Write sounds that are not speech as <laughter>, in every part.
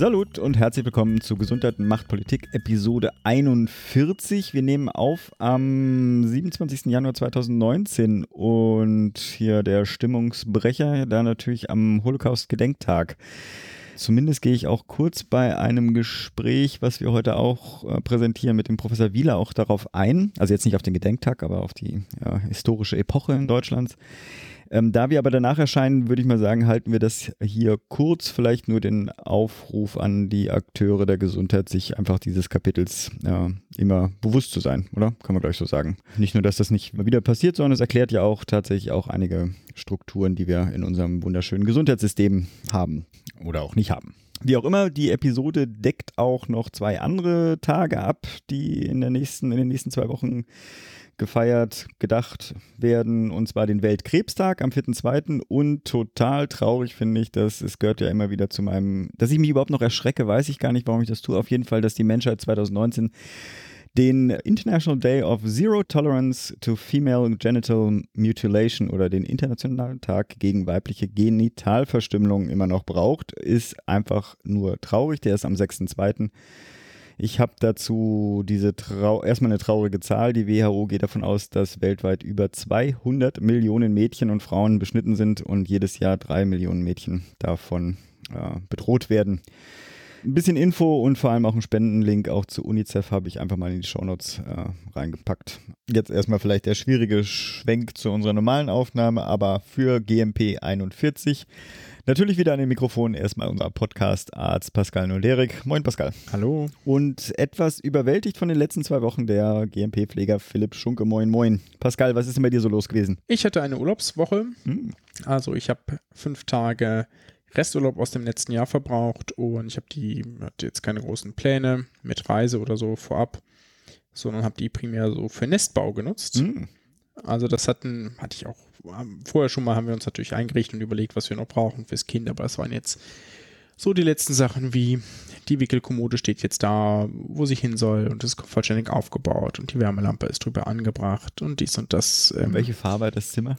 Salut und herzlich willkommen zu Gesundheit und Machtpolitik Episode 41. Wir nehmen auf am 27. Januar 2019 und hier der Stimmungsbrecher, da natürlich am Holocaust-Gedenktag. Zumindest gehe ich auch kurz bei einem Gespräch, was wir heute auch äh, präsentieren, mit dem Professor Wieler auch darauf ein. Also jetzt nicht auf den Gedenktag, aber auf die ja, historische Epoche in Deutschlands. Ähm, da wir aber danach erscheinen, würde ich mal sagen, halten wir das hier kurz. Vielleicht nur den Aufruf an die Akteure der Gesundheit, sich einfach dieses Kapitels äh, immer bewusst zu sein, oder? Kann man gleich so sagen. Nicht nur, dass das nicht mal wieder passiert, sondern es erklärt ja auch tatsächlich auch einige Strukturen, die wir in unserem wunderschönen Gesundheitssystem haben oder auch nicht haben. Wie auch immer, die Episode deckt auch noch zwei andere Tage ab, die in, der nächsten, in den nächsten zwei Wochen gefeiert, gedacht werden, und zwar den Weltkrebstag am 4.2. Und total traurig finde ich, dass es gehört ja immer wieder zu meinem, dass ich mich überhaupt noch erschrecke, weiß ich gar nicht, warum ich das tue. Auf jeden Fall, dass die Menschheit 2019 den International Day of Zero Tolerance to Female Genital Mutilation oder den Internationalen Tag gegen weibliche Genitalverstümmelung immer noch braucht, ist einfach nur traurig. Der ist am 6.2. Ich habe dazu diese Trau erstmal eine traurige Zahl. Die WHO geht davon aus, dass weltweit über 200 Millionen Mädchen und Frauen beschnitten sind und jedes Jahr drei Millionen Mädchen davon äh, bedroht werden. Ein bisschen Info und vor allem auch einen Spendenlink auch zu UNICEF habe ich einfach mal in die Shownotes äh, reingepackt. Jetzt erstmal vielleicht der schwierige Schwenk zu unserer normalen Aufnahme, aber für GMP 41 Natürlich wieder an den Mikrofon erstmal unser Podcast-Arzt Pascal Nolerik. Moin Pascal. Hallo. Und etwas überwältigt von den letzten zwei Wochen der GMP-Pfleger Philipp Schunke. Moin, moin. Pascal, was ist denn bei dir so los gewesen? Ich hatte eine Urlaubswoche. Hm. Also ich habe fünf Tage Resturlaub aus dem letzten Jahr verbraucht und ich habe die, hatte jetzt keine großen Pläne mit Reise oder so vorab, sondern habe die primär so für Nestbau genutzt. Hm. Also das hatten, hatte ich auch vorher schon mal, haben wir uns natürlich eingerichtet und überlegt, was wir noch brauchen fürs Kind, aber das waren jetzt so die letzten Sachen wie die Wickelkommode steht jetzt da, wo sie hin soll und ist vollständig aufgebaut und die Wärmelampe ist drüber angebracht und dies und das. Ähm, Welche Farbe hat das Zimmer?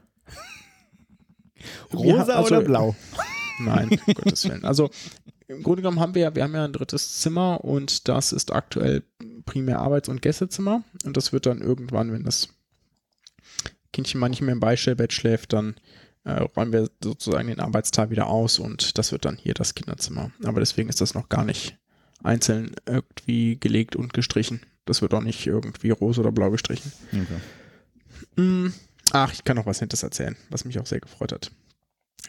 Rosa also, oder blau? <laughs> Nein, um Gottes Willen. Also im Grunde genommen haben wir ja, wir haben ja ein drittes Zimmer und das ist aktuell primär Arbeits- und Gästezimmer und das wird dann irgendwann, wenn das Kindchen mal nicht mehr im Beistellbett schläft, dann äh, räumen wir sozusagen den Arbeitsteil wieder aus und das wird dann hier das Kinderzimmer. Aber deswegen ist das noch gar nicht einzeln irgendwie gelegt und gestrichen. Das wird auch nicht irgendwie rosa oder blau gestrichen. Okay. Mm, ach, ich kann noch was Nettes erzählen, was mich auch sehr gefreut hat.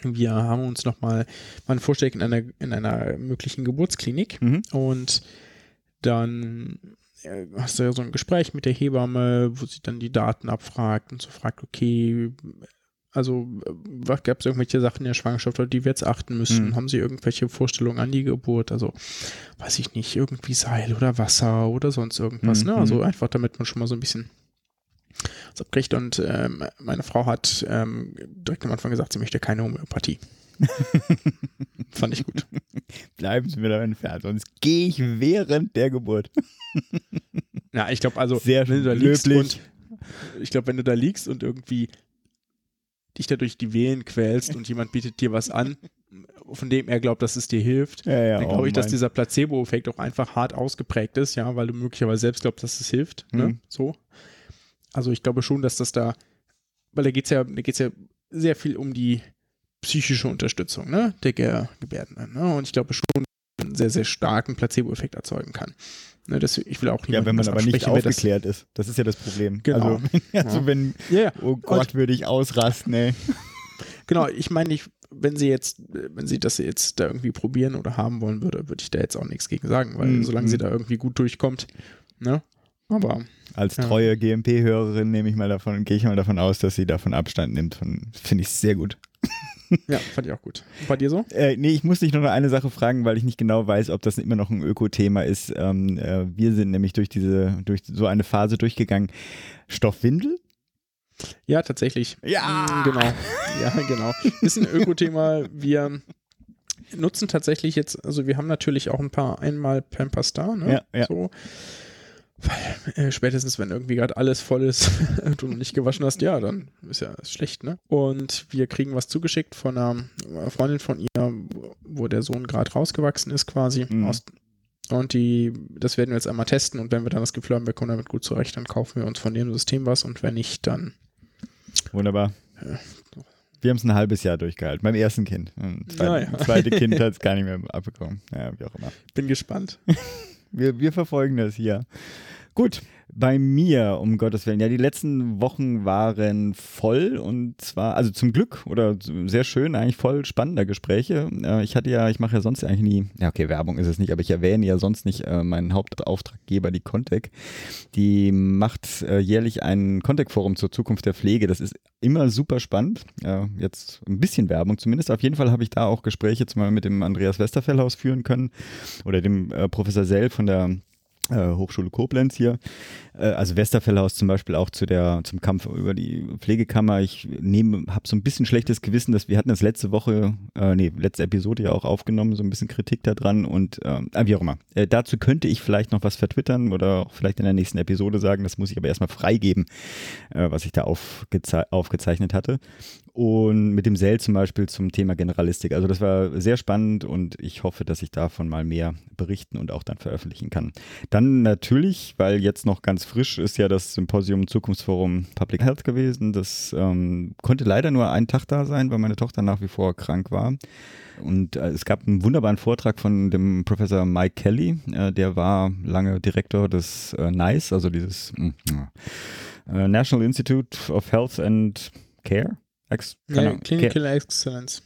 Wir haben uns nochmal mal vorgestellt in einer, in einer möglichen Geburtsklinik mhm. und dann hast du ja so ein Gespräch mit der Hebamme, wo sie dann die Daten abfragt und so fragt, okay, also gab es irgendwelche Sachen in der Schwangerschaft, auf die wir jetzt achten müssen? Mhm. Haben sie irgendwelche Vorstellungen an die Geburt? Also, weiß ich nicht, irgendwie Seil oder Wasser oder sonst irgendwas, mhm. ne? Also einfach, damit man schon mal so ein bisschen das abkriegt. Und ähm, meine Frau hat ähm, direkt am Anfang gesagt, sie möchte keine Homöopathie. <laughs> Fand ich gut. Bleiben Sie mir da entfernt, sonst gehe ich während der Geburt. <laughs> ja, ich glaube, also, Sehr wenn du da liegst und ich glaube, wenn du da liegst und irgendwie dich da durch die Wehen quälst und jemand bietet dir was an, von dem er glaubt, dass es dir hilft, ja, ja, dann glaube oh ich, dass dieser Placebo-Effekt auch einfach hart ausgeprägt ist, ja, weil du möglicherweise selbst glaubst, dass es hilft. Ne? Mhm. So. Also ich glaube schon, dass das da, weil da geht es ja, da geht's ja sehr viel um die psychische Unterstützung ne, der Ge Gebärden. Ne? Und ich glaube schon, einen sehr, sehr starken Placebo-Effekt erzeugen kann. Ne, das, ich will auch Ja, wenn man aber nicht aufgeklärt das, ist. Das ist ja das Problem. Genau. Also, also ja. wenn, yeah. oh Gott, würde ich ausrasten, ey. <laughs> Genau, ich meine, ich, wenn sie jetzt, wenn sie das jetzt da irgendwie probieren oder haben wollen würde, würde ich da jetzt auch nichts gegen sagen, weil mhm. solange sie da irgendwie gut durchkommt, ne? Aber. Als treue ja. GMP-Hörerin nehme ich mal davon, gehe ich mal davon aus, dass sie davon Abstand nimmt. Finde ich sehr gut. Ja, fand ich auch gut. Bei dir so? Äh, nee, ich muss dich noch eine Sache fragen, weil ich nicht genau weiß, ob das immer noch ein Öko-Thema ist. Ähm, äh, wir sind nämlich durch diese, durch so eine Phase durchgegangen. Stoffwindel? Ja, tatsächlich. Ja! Mm, Genau. Ja, genau. Ist ein Öko-Thema. Wir nutzen tatsächlich jetzt, also wir haben natürlich auch ein paar einmal Pampers da, ne? Ja, ja. So. Weil äh, spätestens, wenn irgendwie gerade alles voll ist und <laughs> du noch nicht gewaschen hast, ja, dann ist ja ist schlecht, ne? Und wir kriegen was zugeschickt von einer Freundin von ihr, wo der Sohn gerade rausgewachsen ist quasi. Mhm. Aus, und die, das werden wir jetzt einmal testen und wenn wir dann das Gefühl haben, wir kommen damit gut zurecht, dann kaufen wir uns von dem System was und wenn nicht, dann Wunderbar. Wir haben es ein halbes Jahr durchgehalten. Beim ersten Kind. Und Ja, zweite, ja. <laughs> zweite Kind hat es gar nicht mehr abbekommen. Ja, wie auch immer. bin gespannt. <laughs> Wir, wir verfolgen das hier. Gut, bei mir, um Gottes Willen. Ja, die letzten Wochen waren voll und zwar, also zum Glück oder sehr schön, eigentlich voll spannender Gespräche. Äh, Ich hatte ja, ich mache ja sonst eigentlich nie, ja okay, Werbung ist es nicht, aber ich erwähne ja sonst nicht äh, meinen Hauptauftraggeber, die Contec. Die macht äh, jährlich ein Contec-Forum zur Zukunft der Pflege. Das ist immer super spannend. Jetzt ein bisschen Werbung zumindest. Auf jeden Fall habe ich da auch Gespräche zum Beispiel mit dem Andreas Westerfellhaus führen können oder dem Professor Sell von der Hochschule Koblenz hier. Äh, also Westerfellhaus zum Beispiel auch zu der, zum Kampf über die Pflegekammer. Ich nehme, habe so ein bisschen schlechtes Gewissen, dass wir hatten das letzte Woche, äh, nee, letzte Episode ja auch aufgenommen, so ein bisschen Kritik da dran und ah, wie auch immer. Äh, dazu könnte ich vielleicht noch was vertwittern oder auch vielleicht in der nächsten Episode sagen. Das muss ich aber erstmal freigeben, äh, was ich da aufgeze aufgezeichnet hatte. Und mit dem Sell zum Beispiel zum Thema Generalistik. Also das war sehr spannend und ich hoffe, dass ich davon mal mehr berichten und auch dann veröffentlichen kann. Dann natürlich, weil jetzt noch ganz frisch ist ja das Symposium Zukunftsforum Public Health gewesen. Das ähm, konnte leider nur einen Tag da sein, weil meine Tochter nach wie vor krank war. Und äh, es gab einen wunderbaren Vortrag von dem Professor Mike Kelly. Äh, der war lange Direktor des äh, NICE, also dieses äh, National Institute of Health and Care. Ex Ja, Clinical Excellence.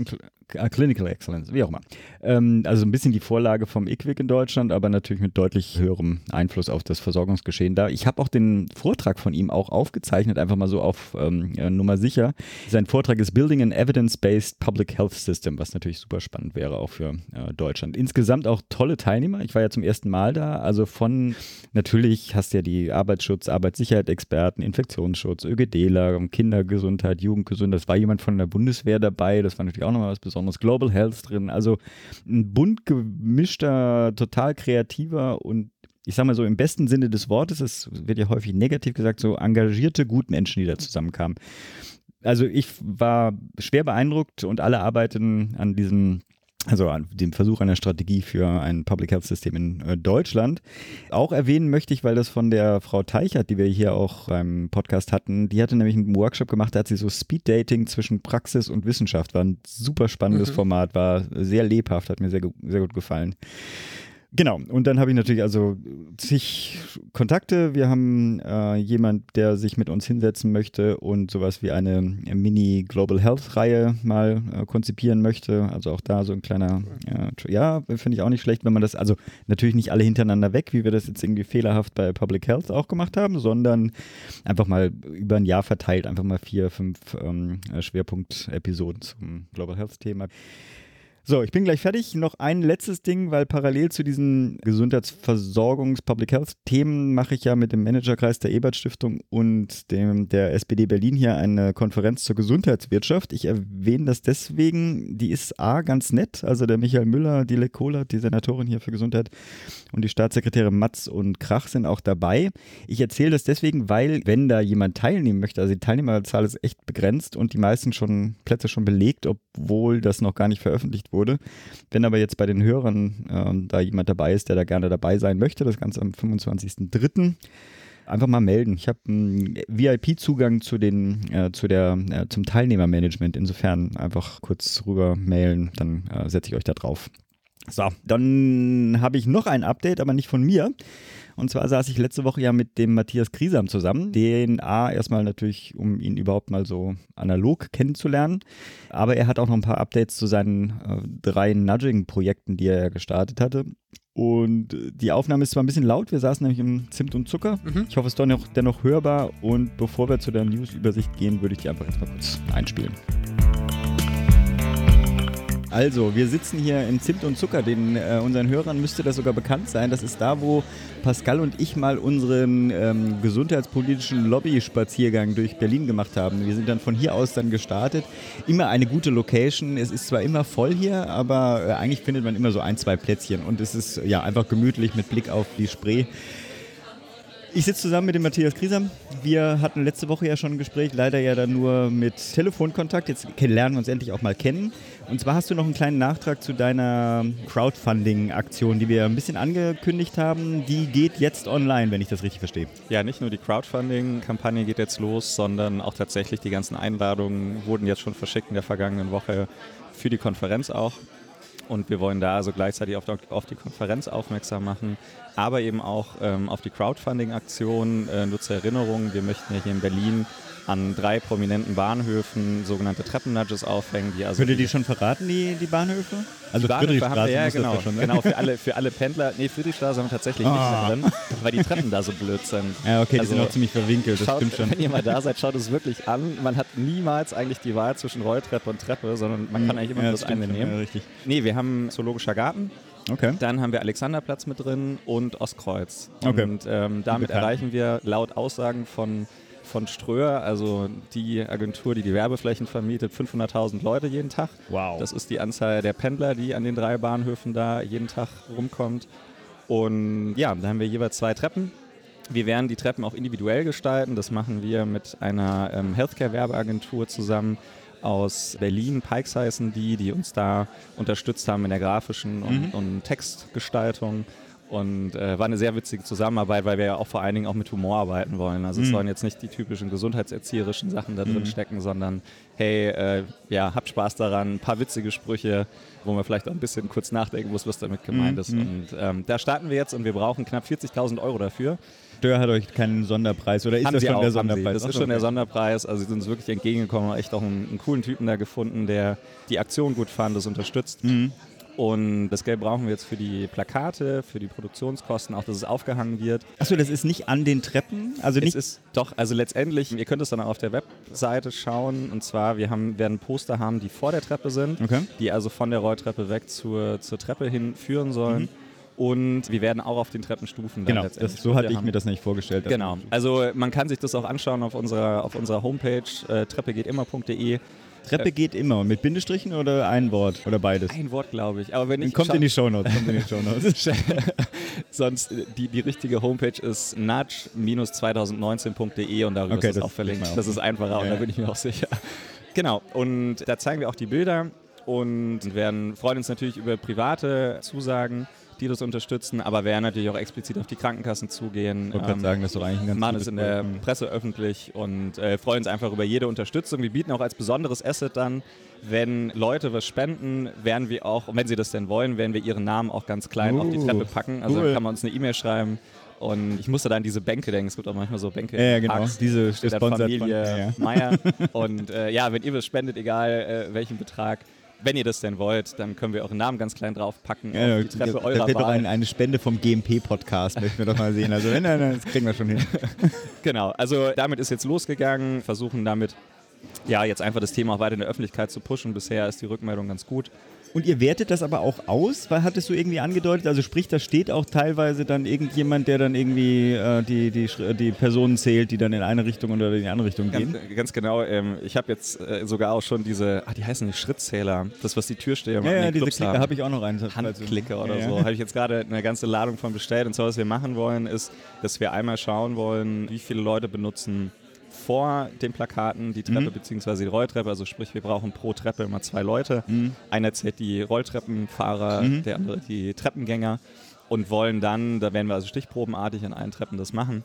Ah, Clinical Excellence, wie auch immer. Ähm, also ein bisschen die Vorlage vom IQWIC in Deutschland, aber natürlich mit deutlich höherem Einfluss auf das Versorgungsgeschehen da. Ich habe auch den Vortrag von ihm auch aufgezeichnet, einfach mal so auf ähm, ja, Nummer sicher. Sein Vortrag ist Building an Evidence-Based Public Health System, was natürlich super spannend wäre auch für äh, Deutschland. Insgesamt auch tolle Teilnehmer. Ich war ja zum ersten Mal da. Also von, natürlich hast du ja die Arbeitsschutz, Arbeitssicherheit-Experten, Infektionsschutz, ÖGDler, Kindergesundheit, Jugendgesundheit. Es war jemand von der Bundeswehr dabei. Das war natürlich auch nochmal was Besonderes. Global Health drin. Also ein bunt gemischter, total kreativer und ich sag mal so im besten Sinne des Wortes, es wird ja häufig negativ gesagt, so engagierte Gutmenschen, die da zusammenkamen. Also ich war schwer beeindruckt und alle arbeiten an diesem also an dem Versuch einer Strategie für ein Public Health System in äh, Deutschland. Auch erwähnen möchte ich, weil das von der Frau Teichert, die wir hier auch beim Podcast hatten, die hatte nämlich einen Workshop gemacht, da hat sie so Speed Dating zwischen Praxis und Wissenschaft, war ein super spannendes Mhm. Format, war sehr lebhaft, hat mir sehr, sehr gut gefallen. Genau, und dann habe ich natürlich also zig Kontakte. Wir haben äh, jemand, der sich mit uns hinsetzen möchte und sowas wie eine Mini Global Health Reihe mal äh, konzipieren möchte. Also auch da so ein kleiner, äh, ja, finde ich auch nicht schlecht, wenn man das, also natürlich nicht alle hintereinander weg, wie wir das jetzt irgendwie fehlerhaft bei Public Health auch gemacht haben, sondern einfach mal über ein Jahr verteilt, einfach mal vier, fünf ähm, äh, Schwerpunkt-Episoden zum Global Health Thema. So, ich bin gleich fertig. Noch ein letztes Ding, weil parallel zu diesen Gesundheitsversorgungs-, Public Health-Themen mache ich ja mit dem Managerkreis der Ebert-Stiftung und dem, der SPD Berlin hier eine Konferenz zur Gesundheitswirtschaft. Ich erwähne das deswegen, die ist A, ganz nett. Also der Michael Müller, die Kohlert, die Senatorin hier für Gesundheit und die Staatssekretäre Matz und Krach sind auch dabei. Ich erzähle das deswegen, weil, wenn da jemand teilnehmen möchte, also die Teilnehmerzahl ist echt begrenzt und die meisten schon Plätze schon belegt, obwohl das noch gar nicht veröffentlicht wurde. Wenn aber jetzt bei den Hörern ähm, da jemand dabei ist, der da gerne dabei sein möchte, das Ganze am 25.03. Einfach mal melden. Ich habe einen VIP-Zugang zu den, äh, zu der, äh, zum Teilnehmermanagement. Insofern einfach kurz rüber mailen, dann äh, setze ich euch da drauf. So, dann habe ich noch ein Update, aber nicht von mir. Und zwar saß ich letzte Woche ja mit dem Matthias Kriesam zusammen. Den A, erstmal natürlich, um ihn überhaupt mal so analog kennenzulernen. Aber er hat auch noch ein paar Updates zu seinen äh, drei Nudging-Projekten, die er gestartet hatte. Und die Aufnahme ist zwar ein bisschen laut, wir saßen nämlich im Zimt und Zucker. Mhm. Ich hoffe, es ist dennoch, dennoch hörbar. Und bevor wir zu der News-Übersicht gehen, würde ich die einfach jetzt mal kurz einspielen. Also, wir sitzen hier im Zimt und Zucker. Den äh, unseren Hörern müsste das sogar bekannt sein. Das ist da, wo Pascal und ich mal unseren ähm, gesundheitspolitischen Lobby-Spaziergang durch Berlin gemacht haben. Wir sind dann von hier aus dann gestartet. Immer eine gute Location. Es ist zwar immer voll hier, aber äh, eigentlich findet man immer so ein, zwei Plätzchen. Und es ist ja einfach gemütlich mit Blick auf die Spree. Ich sitze zusammen mit dem Matthias Griesam. Wir hatten letzte Woche ja schon ein Gespräch, leider ja dann nur mit Telefonkontakt. Jetzt lernen wir uns endlich auch mal kennen. Und zwar hast du noch einen kleinen Nachtrag zu deiner Crowdfunding-Aktion, die wir ein bisschen angekündigt haben. Die geht jetzt online, wenn ich das richtig verstehe. Ja, nicht nur die Crowdfunding-Kampagne geht jetzt los, sondern auch tatsächlich die ganzen Einladungen wurden jetzt schon verschickt in der vergangenen Woche für die Konferenz auch. Und wir wollen da also gleichzeitig auf, auf die Konferenz aufmerksam machen, aber eben auch ähm, auf die Crowdfunding-Aktion. Äh, nur zur Erinnerung, wir möchten ja hier in Berlin an drei prominenten Bahnhöfen sogenannte Treppennudges aufhängen. Die also Könnt ihr die schon verraten, die, die Bahnhöfe? Also die Bahnhöfe haben wir, ja, genau, schon, ne? genau für, alle, für alle Pendler. Nee, Friedrichstraße haben wir tatsächlich oh. nicht mehr drin, weil die Treppen da so blöd sind. Ja, okay, also, die sind auch ziemlich verwinkelt, das schaut, stimmt schon. Wenn ihr mal da seid, schaut es wirklich an. Man hat niemals eigentlich die Wahl zwischen Rolltreppe und Treppe, sondern man kann eigentlich immer ja, das, das eine nehmen. Ja, richtig. Nee, wir haben Zoologischer Garten. Okay. Dann haben wir Alexanderplatz mit drin und Ostkreuz. Okay. Und ähm, damit erreichen wir laut Aussagen von von Ströer, also die Agentur, die die Werbeflächen vermietet, 500.000 Leute jeden Tag. Wow. Das ist die Anzahl der Pendler, die an den drei Bahnhöfen da jeden Tag rumkommt. Und ja, da haben wir jeweils zwei Treppen. Wir werden die Treppen auch individuell gestalten. Das machen wir mit einer ähm, Healthcare-Werbeagentur zusammen aus Berlin. Pikes heißen die, die uns da unterstützt haben in der grafischen und, mhm. und Textgestaltung. Und äh, war eine sehr witzige Zusammenarbeit, weil wir ja auch vor allen Dingen auch mit Humor arbeiten wollen. Also mhm. es sollen jetzt nicht die typischen gesundheitserzieherischen Sachen da drin mhm. stecken, sondern hey, äh, ja, habt Spaß daran, ein paar witzige Sprüche, wo man vielleicht auch ein bisschen kurz nachdenken muss, was damit gemeint mhm. ist. Und ähm, da starten wir jetzt und wir brauchen knapp 40.000 Euro dafür. Stör hat euch keinen Sonderpreis oder ist haben das schon auch, der Sonderpreis? Das ist schon der Sonderpreis. Also sie sind uns wirklich entgegengekommen, echt auch einen, einen, coolen Typen da gefunden, der die Aktion gut fand, das unterstützt. Mhm. Und das Geld brauchen wir jetzt für die Plakate, für die Produktionskosten, auch dass es aufgehangen wird. Achso, das ist nicht an den Treppen? Also nicht es ist doch, also letztendlich, ihr könnt es dann auch auf der Webseite schauen. Und zwar, wir haben, werden Poster haben, die vor der Treppe sind, okay. die also von der Rolltreppe weg zur, zur Treppe hin führen sollen. Mhm. Und wir werden auch auf den Treppenstufen dann genau, letztendlich. Das, so hatte ich haben. mir das nicht vorgestellt. Genau. Also man kann sich das auch anschauen auf unserer, auf unserer Homepage äh, treppegehtimmer.de. Treppe geht immer. Mit Bindestrichen oder ein Wort oder beides? Ein Wort, glaube ich. Aber wenn ich kommt in die Shownotes. Kommt in die Shownotes. <laughs> Sonst äh, die, die richtige Homepage ist nudge-2019.de und darüber okay, ist es auch verlinkt. Das ist einfacher und da bin ich mir auch sicher. Genau. Und da zeigen wir auch die Bilder und werden freuen uns natürlich über private Zusagen die das unterstützen, aber werden natürlich auch explizit auf die Krankenkassen zugehen. Ich wollte ähm, sagen, das ist doch eigentlich ein ganz Machen es in der Presse öffentlich und äh, freuen uns einfach über jede Unterstützung. Wir bieten auch als besonderes Asset dann, wenn Leute was spenden, werden wir auch, und wenn sie das denn wollen, werden wir ihren Namen auch ganz klein uh, auf die Treppe packen. Also cool. kann man uns eine E-Mail schreiben. Und ich musste da an diese Bänke denken. Es gibt auch manchmal so Bänke. Ja, genau. Parks, diese steht Familie von, ja. Meier. <laughs> Und äh, ja, wenn ihr was spendet, egal äh, welchen Betrag, wenn ihr das denn wollt, dann können wir euren Namen ganz klein draufpacken ja, die Treppe eurer Das wird doch ein, eine Spende vom GMP-Podcast, möchten wir doch mal sehen. Also wenn, dann, das kriegen wir schon hin. <laughs> genau, also damit ist jetzt losgegangen, versuchen damit ja jetzt einfach das Thema auch weiter in der Öffentlichkeit zu pushen. Bisher ist die Rückmeldung ganz gut. Und ihr wertet das aber auch aus, weil hattest du irgendwie angedeutet, also sprich, da steht auch teilweise dann irgendjemand, der dann irgendwie äh, die, die, die Personen zählt, die dann in eine Richtung oder in die andere Richtung gehen? Ganz, genau, ähm, ich habe jetzt äh, sogar auch schon diese, ah, die heißen die Schrittzähler, das was die Türsteher machen. Ja, ja diese Klicker habe ich auch noch rein. Handklicker oder ja, so, habe ich jetzt gerade eine ganze Ladung von bestellt und zwar, was wir machen wollen, ist, dass wir einmal schauen wollen, wie viele Leute benutzen vor den Plakaten die Treppe mhm. bzw. die Rolltreppe. Also sprich, wir brauchen pro Treppe immer zwei Leute. Mhm. Einer zählt die Rolltreppenfahrer, mhm. der andere die Treppengänger und wollen dann, da werden wir also stichprobenartig an allen Treppen das machen.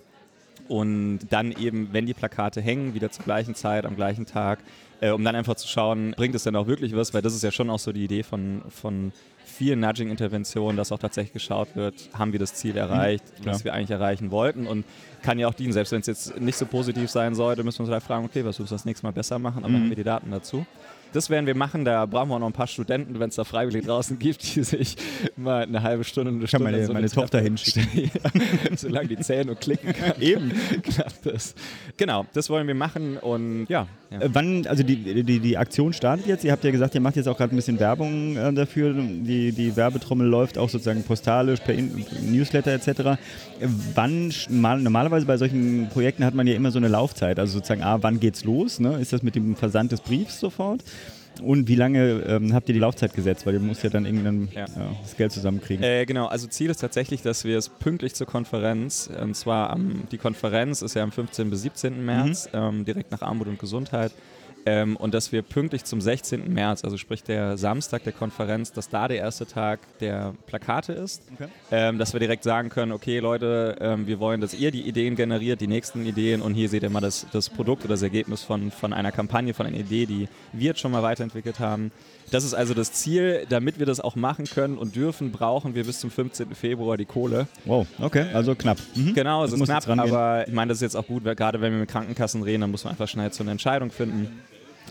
Und dann eben, wenn die Plakate hängen, wieder zur gleichen Zeit, am gleichen Tag, äh, um dann einfach zu schauen, bringt es denn auch wirklich was, weil das ist ja schon auch so die Idee von, von vielen Nudging-Interventionen, dass auch tatsächlich geschaut wird, haben wir das Ziel erreicht, mhm, das wir eigentlich erreichen wollten? Und kann ja auch dienen, selbst wenn es jetzt nicht so positiv sein sollte, müssen wir uns halt fragen, okay, was müssen wir das nächste Mal besser machen, aber mhm. haben wir die Daten dazu. Das werden wir machen. Da brauchen wir auch noch ein paar Studenten, wenn es da freiwillig draußen gibt, die sich mal eine halbe Stunde, eine Ich kann Stunde meine, so meine eine Tochter Treppe- hinschicken. Ja, <laughs> solange die zählen und klicken kann. <laughs> Eben. Klappt das. Genau, das wollen wir machen und ja. ja. Äh, Wann, also die, die, die Aktion startet jetzt. Ihr habt ja gesagt, ihr macht jetzt auch gerade ein bisschen Werbung äh, dafür. Die, die Werbetrommel läuft auch sozusagen postalisch, per In Newsletter etc. Wann, normalerweise bei solchen Projekten hat man ja immer so eine Laufzeit. Also sozusagen, ah, wann geht's los? Ne? Ist das mit dem Versand des Briefs sofort? Und wie lange ähm, habt ihr die Laufzeit gesetzt? Weil ihr müsst ja dann irgendwann Ja. ja, das Geld zusammenkriegen. Äh, genau, also Ziel ist tatsächlich, dass wir es pünktlich zur Konferenz, und zwar am, die Konferenz ist ja am 15. bis 17. März, ähm, direkt nach Armut und Gesundheit. Ähm, und dass wir pünktlich zum 16. März, also sprich der Samstag der Konferenz, dass da der erste Tag der Plakate ist. Ähm, dass wir direkt sagen können, okay Leute, ähm, wir wollen, dass ihr die Ideen generiert, die nächsten Ideen und hier seht ihr mal das, das Produkt oder das Ergebnis von, von einer Kampagne, von einer Idee, die wir jetzt schon mal weiterentwickelt haben. Das ist also das Ziel. Damit wir das auch machen können und dürfen, brauchen wir bis zum 15. Februar die Kohle. Wow, okay, also knapp. Mhm. Genau, es ist knapp, aber ich meine, das ist jetzt auch gut, weil gerade wenn wir mit Krankenkassen reden, dann muss man einfach schnell zu einer Entscheidung finden.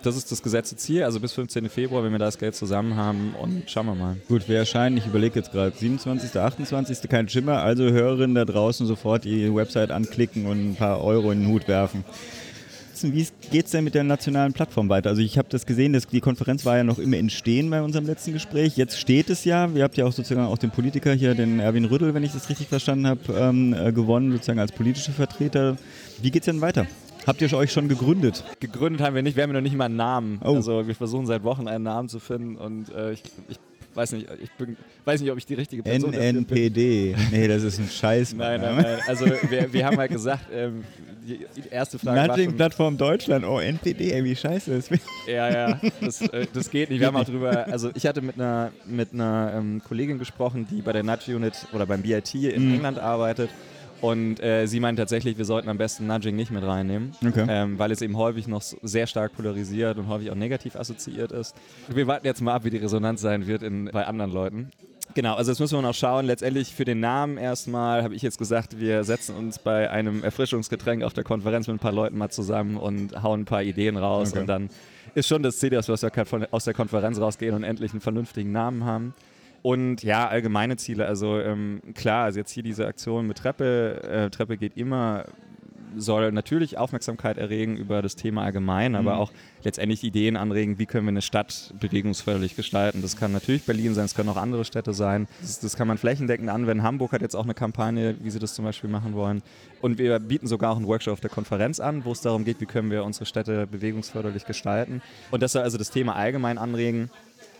Das ist das gesetzte Ziel, also bis 15. Februar, wenn wir das Geld zusammen haben und schauen wir mal. Gut, wir erscheinen, ich überlege jetzt gerade, 27., 28., kein Schimmer, also Hörerinnen da draußen sofort die Website anklicken und ein paar Euro in den Hut werfen. Wie geht es denn mit der nationalen Plattform weiter? Also ich habe das gesehen, dass die Konferenz war ja noch im Entstehen bei unserem letzten Gespräch. Jetzt steht es ja. Wir habt ja auch sozusagen auch den Politiker hier, den Erwin Rüttel, wenn ich das richtig verstanden habe, ähm, äh, gewonnen, sozusagen als politischer Vertreter. Wie geht es denn weiter? Habt ihr euch schon gegründet? Gegründet haben wir nicht, wir haben ja noch nicht mal einen Namen. Oh. Also wir versuchen seit Wochen einen Namen zu finden und äh, ich, ich weiß nicht, ich bin, weiß nicht, ob ich die richtige Person bin. NNPD. Nee, das ist ein Scheiß. Nein, nein, nein. Also wir, wir haben halt gesagt, ähm, die, erste Frage war schon, Nudging-Plattform Deutschland. Oh, NPD, ey, wie scheiße ist. Ja, ja, das, äh, das geht nicht. Wir haben auch drüber, also ich hatte mit einer, mit einer ähm, Kollegin gesprochen, die bei der Nudge Unit oder beim BIT in Mhm. England arbeitet. Und äh, sie meint tatsächlich, wir sollten am besten Nudging nicht mit reinnehmen, Okay. ähm, weil es eben häufig noch sehr stark polarisiert und häufig auch negativ assoziiert ist. Wir warten jetzt mal ab, wie die Resonanz sein wird in, bei anderen Leuten. Genau, also das müssen wir noch schauen. Letztendlich für den Namen erstmal habe ich jetzt gesagt, wir setzen uns bei einem Erfrischungsgetränk auf der Konferenz mit ein paar Leuten mal zusammen und hauen ein paar Ideen raus. Okay. Und dann ist schon das Ziel, dass wir aus der Konferenz rausgehen und endlich einen vernünftigen Namen haben. Und ja, allgemeine Ziele. Also ähm, klar, also jetzt hier diese Aktion mit Treppe, äh, Treppe geht immer, soll natürlich Aufmerksamkeit erregen über das Thema allgemein, aber auch letztendlich Ideen anregen, wie können wir eine Stadt bewegungsförderlich gestalten. Das kann natürlich Berlin sein, es können auch andere Städte sein. Das, das kann man flächendeckend anwenden. Hamburg hat jetzt auch eine Kampagne, wie sie das zum Beispiel machen wollen. Und wir bieten sogar auch einen Workshop auf der Konferenz an, wo es darum geht, wie können wir unsere Städte bewegungsförderlich gestalten. Und das soll also das Thema allgemein anregen.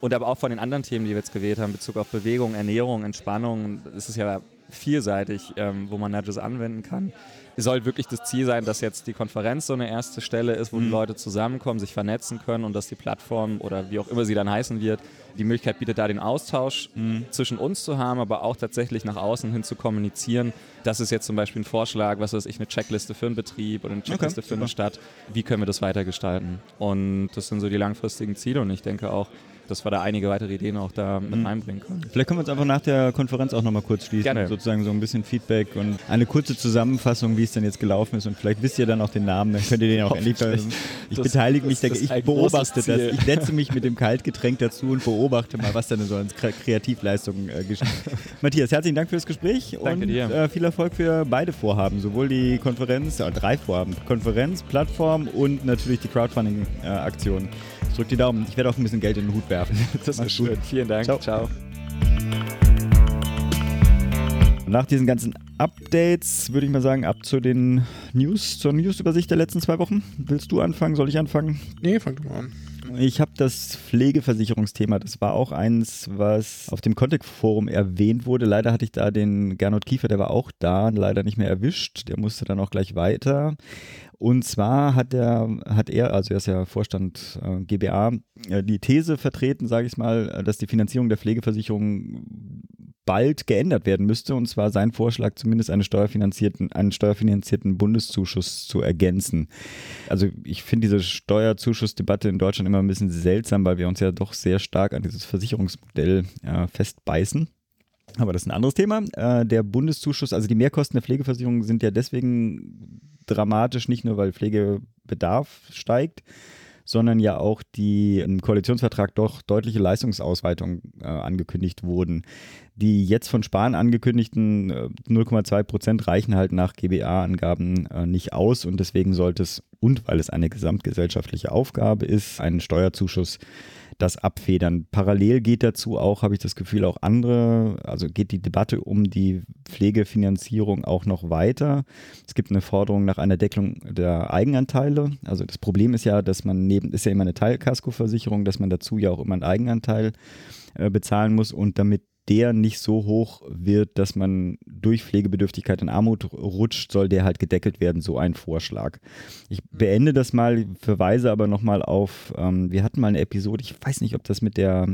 Und aber auch von den anderen Themen, die wir jetzt gewählt haben, in Bezug auf Bewegung, Ernährung, Entspannung, ist ja vielseitig, ähm, wo man Nudges anwenden kann. Es soll wirklich das Ziel sein, dass jetzt die Konferenz so eine erste Stelle ist, wo die Leute zusammenkommen, sich vernetzen können und dass die Plattform oder wie auch immer sie dann heißen wird, die Möglichkeit bietet, da den Austausch zwischen uns zu haben, aber auch tatsächlich nach außen hin zu kommunizieren. Das ist jetzt zum Beispiel ein Vorschlag, was weiß ich, eine Checkliste für einen Betrieb oder eine Checkliste für eine Stadt. Wie können wir das weitergestalten? Und das sind so die langfristigen Ziele und ich denke auch, dass wir da einige weitere Ideen auch da mit reinbringen können. Vielleicht können wir uns einfach nach der Konferenz auch nochmal kurz schließen. Gerne. Sozusagen so ein bisschen Feedback und eine kurze Zusammenfassung, wie es denn jetzt gelaufen ist. Und vielleicht wisst ihr dann auch den Namen, dann könnt ihr den auch endlich veröffentlichen. Ich Das- beteilige mich, das da, ich beobachte das. Ich setze mich mit dem Kaltgetränk dazu und beobachte mal, was dann so an Kre- Kreativleistungen äh, geschieht. <laughs> Matthias, herzlichen Dank fürs Gespräch Danke und dir. Äh, viel Erfolg für beide Vorhaben. Sowohl die Konferenz, äh, drei Vorhaben, Konferenz, Plattform und natürlich die Crowdfunding-Aktion. Ich drücke die Daumen. Ich werde auch ein bisschen Geld in den Hut werfen. <laughs> Das ist schön. Vielen Dank. Ciao. Ciao. Nach diesen ganzen Updates würde ich mal sagen, ab zu den News, zur Newsübersicht der letzten zwei Wochen. Willst du anfangen? Soll ich anfangen? Nee, fang du mal an. Ich habe das Pflegeversicherungsthema, das war auch eins, was auf dem Contact-Forum erwähnt wurde. Leider hatte ich da den Gernot Kiefer, der war auch da, leider nicht mehr erwischt. Der musste dann auch gleich weiter. Und zwar hat er, hat er, also er ist ja Vorstand äh, GBA, äh, die These vertreten, sage ich mal, äh, dass die Finanzierung der Pflegeversicherung bald geändert werden müsste. Und zwar sein Vorschlag, zumindest eine steuerfinanzierten, einen steuerfinanzierten Bundeszuschuss zu ergänzen. Also ich finde diese Steuerzuschussdebatte in Deutschland immer ein bisschen seltsam, weil wir uns ja doch sehr stark an dieses Versicherungsmodell äh, festbeißen. Aber das ist ein anderes Thema. Äh, der Bundeszuschuss, also die Mehrkosten der Pflegeversicherung sind ja deswegen dramatisch, nicht nur weil Pflegebedarf steigt, sondern ja auch die im Koalitionsvertrag doch deutliche Leistungsausweitungen äh, angekündigt wurden. Die jetzt von Spahn angekündigten äh, 0,2 Prozent reichen halt nach GBA-Angaben äh, nicht aus und deswegen sollte es, und weil es eine gesamtgesellschaftliche Aufgabe ist, einen Steuerzuschuss das abfedern. Parallel geht dazu auch, habe ich das Gefühl, auch andere, also geht die Debatte um die Pflegefinanzierung auch noch weiter. Es gibt eine Forderung nach einer Deckelung der Eigenanteile. Also das Problem ist ja, dass man neben, ist ja immer eine Teilkaskoversicherung, dass man dazu ja auch immer einen Eigenanteil äh, bezahlen muss und damit der nicht so hoch wird, dass man durch Pflegebedürftigkeit in Armut rutscht, soll der halt gedeckelt werden, so ein Vorschlag. Ich beende das mal, verweise aber nochmal auf, ähm, wir hatten mal eine Episode, ich weiß nicht, ob das mit der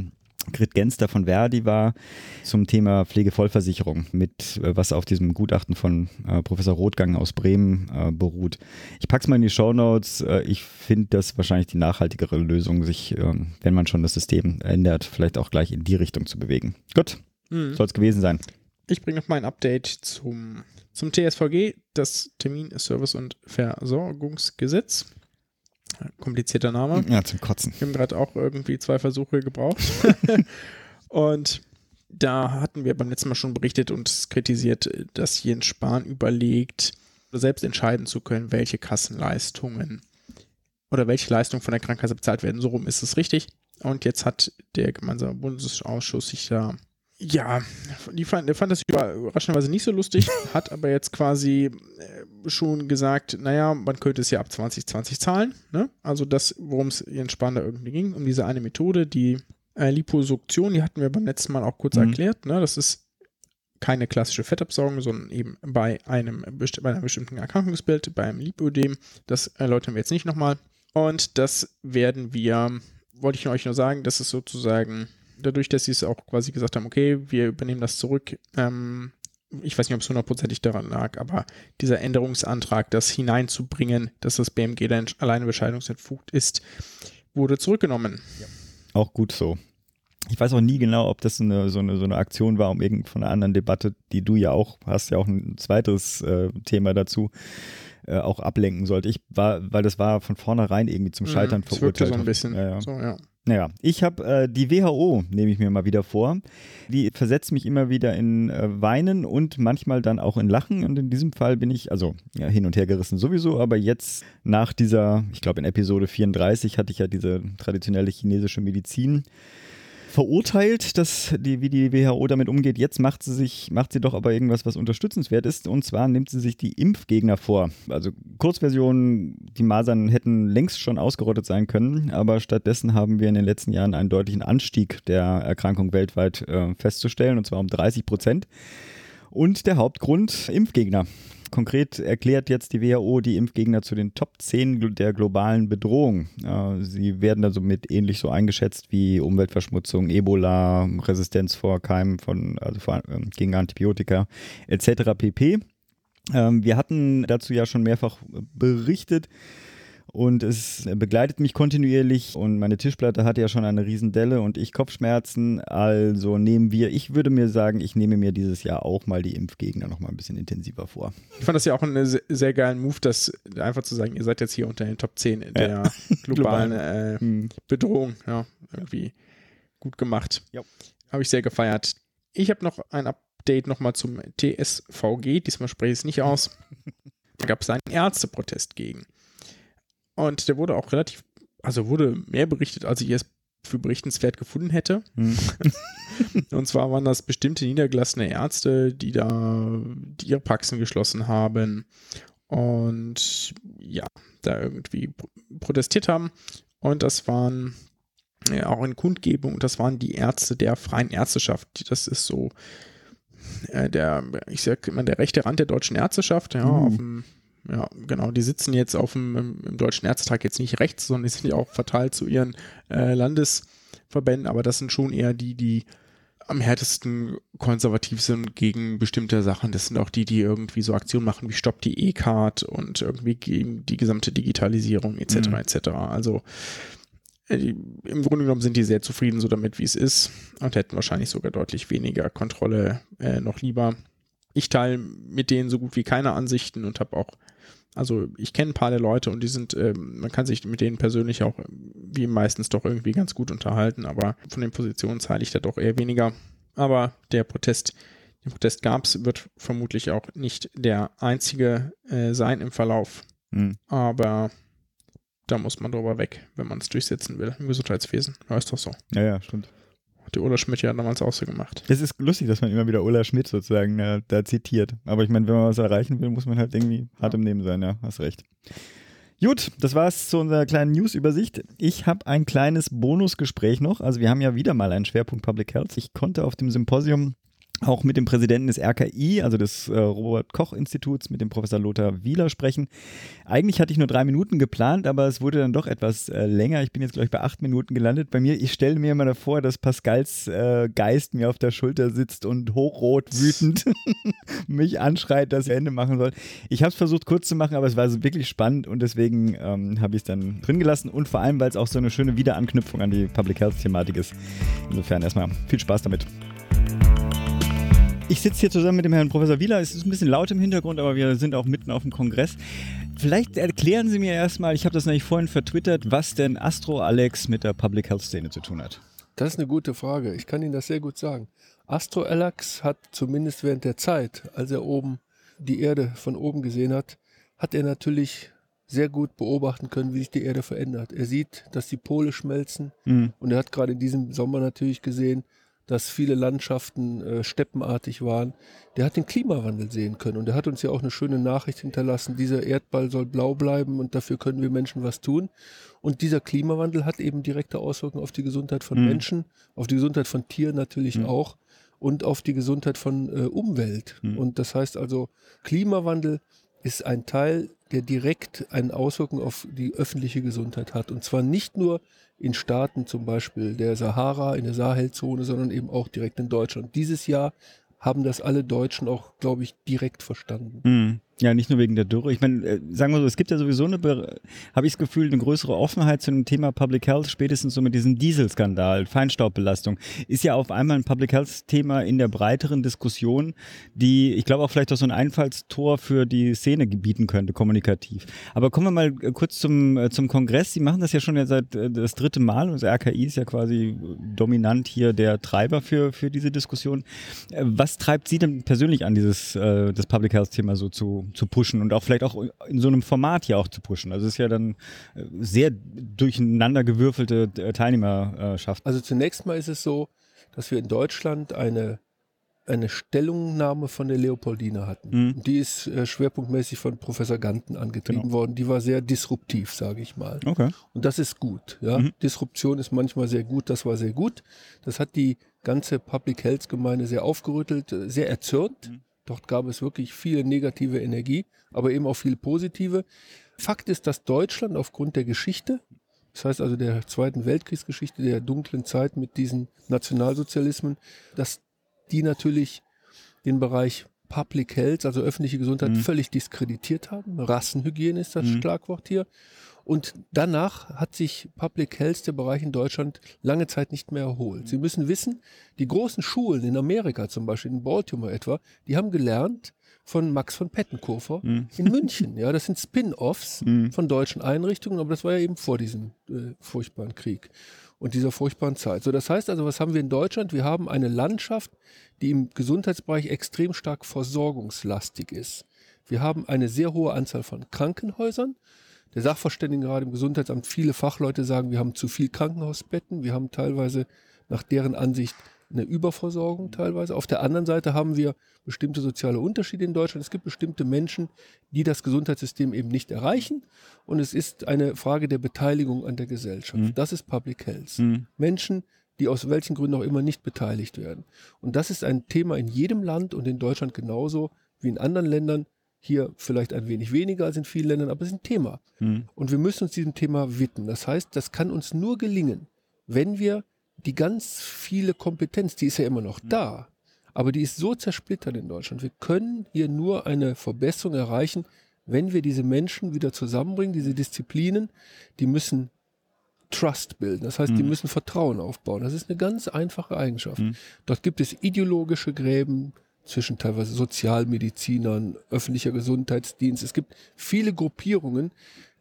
Grit Genster von Verdi war zum Thema Pflegevollversicherung, mit äh, was auf diesem Gutachten von äh, Professor Rothgang aus Bremen äh, beruht. Ich packe es mal in die Shownotes. Äh, ich finde das wahrscheinlich die nachhaltigere Lösung, sich, ähm, wenn man schon das System ändert, vielleicht auch gleich in die Richtung zu bewegen. Gut, Mhm. soll es gewesen sein. Ich bringe noch mal ein Update zum, zum TSVG, das Termin-, Service- und Versorgungsgesetz. Komplizierter Name. Ja, zum Kotzen. Wir haben gerade auch irgendwie zwei Versuche gebraucht. <laughs> und da hatten wir beim letzten Mal schon berichtet und kritisiert, dass Jens Spahn überlegt, selbst entscheiden zu können, welche Kassenleistungen oder welche Leistungen von der Krankenkasse bezahlt werden. So rum ist es richtig. Und jetzt hat der gemeinsame Bundesausschuss sich da, ja, die fand, der fand das überraschenderweise nicht so lustig, hat aber jetzt quasi äh, schon gesagt, naja, man könnte es ja ab 2020 zahlen. Ne? Also das, worum es Jens Spahn da irgendwie ging, um diese eine Methode, die äh, Liposuktion, die hatten wir beim letzten Mal auch kurz Mhm. erklärt. Ne? Das ist keine klassische Fettabsaugung, sondern eben bei einem, bei einem bestimmten Erkrankungsbild, beim Lipödem. Das erläutern wir jetzt nicht nochmal. Und das werden wir, wollte ich euch nur sagen, das ist sozusagen, dadurch, dass sie es auch quasi gesagt haben, okay, wir übernehmen das zurück, ähm, ich weiß nicht, ob es hundertprozentig daran lag, aber dieser Änderungsantrag, das hineinzubringen, dass das BMG dann alleine bescheidungsentfugt ist, wurde zurückgenommen. Auch gut so. Ich weiß auch nie genau, ob das so eine, so eine, so eine Aktion war, um irgend von einer anderen Debatte, die du ja auch hast, ja auch ein zweites äh, Thema dazu, äh, auch ablenken sollte. Ich war, weil das war von vornherein irgendwie zum Scheitern Mhm, es wirkte verurteilt. so ein bisschen. Ja, ja. So, ja. Naja, ich habe äh, die WHO, nehme ich mir mal wieder vor. Die versetzt mich immer wieder in äh, Weinen und manchmal dann auch in Lachen. Und in diesem Fall bin ich, also ja, hin und her gerissen sowieso, aber jetzt nach dieser, ich glaube in Episode 34 hatte ich ja diese traditionelle chinesische Medizin verurteilt, dass die, wie die WHO damit umgeht. Jetzt macht sie sich, macht sie doch aber irgendwas, was unterstützenswert ist. Und zwar nimmt sie sich die Impfgegner vor. Also Kurzversion, die Masern hätten längst schon ausgerottet sein können, aber stattdessen haben wir in den letzten Jahren einen deutlichen Anstieg der Erkrankung weltweit äh, festzustellen, und zwar um 30 Prozent. Und der Hauptgrund Impfgegner. Konkret erklärt jetzt die WHO die Impfgegner zu den Top 10 gl- der globalen Bedrohung. Sie werden also mit ähnlich so eingeschätzt wie Umweltverschmutzung, Ebola, Resistenz vor Keimen von, also vor, ähm, gegen Antibiotika etc. pp. Ähm, wir hatten dazu ja schon mehrfach berichtet und es begleitet mich kontinuierlich und meine Tischplatte hatte ja schon eine Riesendelle und ich Kopfschmerzen. Also nehmen wir, ich würde mir sagen, ich nehme mir dieses Jahr auch mal die Impfgegner noch mal ein bisschen intensiver vor. Ich fand das ja auch einen se- sehr geilen Move, das einfach zu sagen, ihr seid jetzt hier unter den Top 10 der <laughs> globalen äh, Hm. Bedrohung. Ja, irgendwie gut gemacht. Ja. Habe ich sehr gefeiert. Ich habe noch ein Update nochmal zum TSVG. Diesmal spreche ich es nicht aus. <laughs> Da gab es einen Ärzteprotest gegen. Und der wurde auch relativ, also wurde mehr berichtet, als ich es für berichtenswert gefunden hätte. Hm. <laughs> Und zwar waren das bestimmte niedergelassene Ärzte, die da die ihre Praxen geschlossen haben und ja, da irgendwie pro- protestiert haben. Und das waren ja, auch in Kundgebung und das waren die Ärzte der freien Ärzteschaft. Das ist so äh, der, ich sag immer, der rechte Rand der deutschen Ärzteschaft, ja, Mhm. auf dem ja, genau. Die sitzen jetzt auf dem im, im Deutschen Ärztetag jetzt nicht rechts, sondern die sind ja auch verteilt zu ihren äh, Landesverbänden, aber das sind schon eher die, die am härtesten konservativ sind gegen bestimmte Sachen. Das sind auch die, die irgendwie so Aktionen machen wie Stopp die E-Card und irgendwie gegen die gesamte Digitalisierung etc. Mhm. etc. Also äh, die, im Grunde genommen sind die sehr zufrieden so damit, wie es ist und hätten wahrscheinlich sogar deutlich weniger Kontrolle äh, noch lieber. Ich teile mit denen so gut wie keine Ansichten und habe auch Also ich kenne ein paar der Leute und die sind, ähm, man kann sich mit denen persönlich auch wie meistens doch irgendwie ganz gut unterhalten, aber von den Positionen zahle ich da doch eher weniger. Aber der Protest, den Protest gab es, wird vermutlich auch nicht der einzige äh, sein im Verlauf. Hm. Aber da muss man drüber weg, wenn man es durchsetzen will im Gesundheitswesen. Ja, ist doch so. Ja, ja, stimmt. Die Ulla Schmidt ja damals auch so gemacht. Es ist lustig, dass man immer wieder Ulla Schmidt sozusagen da, da zitiert. Aber ich meine, wenn man was erreichen will, muss man halt irgendwie hart im Nehmen sein, ja, hast recht. Gut, das war's zu unserer kleinen News-Übersicht. Ich habe ein kleines Bonusgespräch noch. Also wir haben ja wieder mal einen Schwerpunkt Public Health. Ich konnte auf dem Symposium auch mit dem Präsidenten des RKI, also des äh, Robert-Koch-Instituts, mit dem Professor Lothar Wieler sprechen. Eigentlich hatte ich nur drei Minuten geplant, aber es wurde dann doch etwas äh, länger. Ich bin jetzt, glaube ich, bei acht Minuten gelandet. Bei mir, ich stelle mir immer davor, dass Pascals äh, Geist mir auf der Schulter sitzt und hochrot wütend <laughs> mich anschreit, dass er Ende machen soll. Ich habe es versucht kurz zu machen, aber es war wirklich spannend und deswegen ähm, habe ich es dann drin gelassen und vor allem, weil es auch so eine schöne Wiederanknüpfung an die Public Health-Thematik ist. Insofern erstmal viel Spaß damit. Ich sitze hier zusammen mit dem Herrn Professor Wieler. Es ist ein bisschen laut im Hintergrund, aber wir sind auch mitten auf dem Kongress. Vielleicht erklären Sie mir erstmal, ich habe das nämlich vorhin vertwittert, was denn Astro Alex mit der Public Health Szene zu tun hat. Das ist eine gute Frage. Ich kann Ihnen das sehr gut sagen. Astro Alex hat zumindest während der Zeit, als er oben die Erde von oben gesehen hat, hat er natürlich sehr gut beobachten können, wie sich die Erde verändert. Er sieht, dass die Pole schmelzen Mhm. und er hat gerade in diesem Sommer natürlich gesehen, dass viele Landschaften äh, steppenartig waren. Der hat den Klimawandel sehen können und er hat uns ja auch eine schöne Nachricht hinterlassen. Dieser Erdball soll blau bleiben und dafür können wir Menschen was tun. Und dieser Klimawandel hat eben direkte Auswirkungen auf die Gesundheit von Mhm. Menschen, auf die Gesundheit von Tieren natürlich Mhm. auch und auf die Gesundheit von äh, Umwelt. Mhm. Und das heißt also, Klimawandel ist ein Teil, der direkt eine Auswirkung auf die öffentliche Gesundheit hat. Und zwar nicht nur in Staaten, zum Beispiel der Sahara, in der Sahelzone, sondern eben auch direkt in Deutschland. Dieses Jahr haben das alle Deutschen auch, glaube ich, direkt verstanden. Mhm. Ja, nicht nur wegen der Dürre. Ich meine, äh, sagen wir so, es gibt ja sowieso eine, Be- habe ich das Gefühl, eine größere Offenheit zu dem Thema Public Health, spätestens so mit diesem Dieselskandal, Feinstaubbelastung. Ist ja auf einmal ein Public Health-Thema in der breiteren Diskussion, die, ich glaube, auch vielleicht auch so ein Einfallstor für die Szene bieten könnte, kommunikativ. Aber kommen wir mal äh, kurz zum, äh, zum Kongress. Sie machen das ja schon seit das dritte Mal. Das RKI ist ja quasi dominant hier der Treiber für, für diese Diskussion. Was treibt Sie denn persönlich an, dieses das Public Health Thema so zu, zu pushen und auch vielleicht auch in so einem Format hier auch zu pushen? Also es ist ja dann äh, sehr durcheinander gewürfelte äh, Teilnehmerschaft. Also zunächst mal ist es so, dass wir in Deutschland eine, eine Stellungnahme von der Leopoldina hatten. Mhm. Die ist äh, schwerpunktmäßig von Professor Ganten angetrieben Genau. worden. Die war sehr disruptiv, sage ich mal. Okay. Und das ist gut. Ja? Mhm. Disruption ist manchmal sehr gut, das war sehr gut. Das hat die ganze Public Health Gemeinde sehr aufgerüttelt, sehr erzürnt. Mhm. Dort gab es wirklich viel negative Energie, aber eben auch viel positive. Fakt ist, dass Deutschland aufgrund der Geschichte, das heißt also der Zweiten Weltkriegsgeschichte, der dunklen Zeit mit diesen Nationalsozialismen, dass die natürlich den Bereich Public Health, also öffentliche Gesundheit, Mhm. völlig diskreditiert haben. Rassenhygiene ist das Mhm. Schlagwort hier. Und danach hat sich Public Health, der Bereich in Deutschland, lange Zeit nicht mehr erholt. Sie müssen wissen, die großen Schulen in Amerika, zum Beispiel in Baltimore etwa, die haben gelernt von Max von Pettenkofer Mhm. in München. Ja, das sind Spin-offs <laughs> Mhm. von deutschen Einrichtungen, aber das war ja eben vor diesem äh, furchtbaren Krieg und dieser furchtbaren Zeit. So, das heißt also, was haben wir in Deutschland? Wir haben eine Landschaft, die im Gesundheitsbereich extrem stark versorgungslastig ist. Wir haben eine sehr hohe Anzahl von Krankenhäusern. Der Sachverständigen gerade im Gesundheitsamt, viele Fachleute sagen, wir haben zu viel Krankenhausbetten. Wir haben teilweise nach deren Ansicht eine Überversorgung teilweise. Auf der anderen Seite haben wir bestimmte soziale Unterschiede in Deutschland. Es gibt bestimmte Menschen, die das Gesundheitssystem eben nicht erreichen. Und es ist eine Frage der Beteiligung an der Gesellschaft. Mhm. Das ist Public Health. Mhm. Menschen, die aus welchen Gründen auch immer nicht beteiligt werden. Und das ist ein Thema in jedem Land und in Deutschland genauso wie in anderen Ländern. Hier vielleicht ein wenig weniger als in vielen Ländern, aber es ist ein Thema. Mhm. Und wir müssen uns diesem Thema widmen. Das heißt, das kann uns nur gelingen, wenn wir die ganz viele Kompetenz, die ist ja immer noch da, aber die ist so zersplittert in Deutschland. Wir können hier nur eine Verbesserung erreichen, wenn wir diese Menschen wieder zusammenbringen, diese Disziplinen, die müssen Trust bilden. Das heißt, die Mhm. müssen Vertrauen aufbauen. Das ist eine ganz einfache Eigenschaft. Mhm. Dort gibt es ideologische Gräben, zwischen teilweise Sozialmedizinern, öffentlicher Gesundheitsdienst. Es gibt viele Gruppierungen,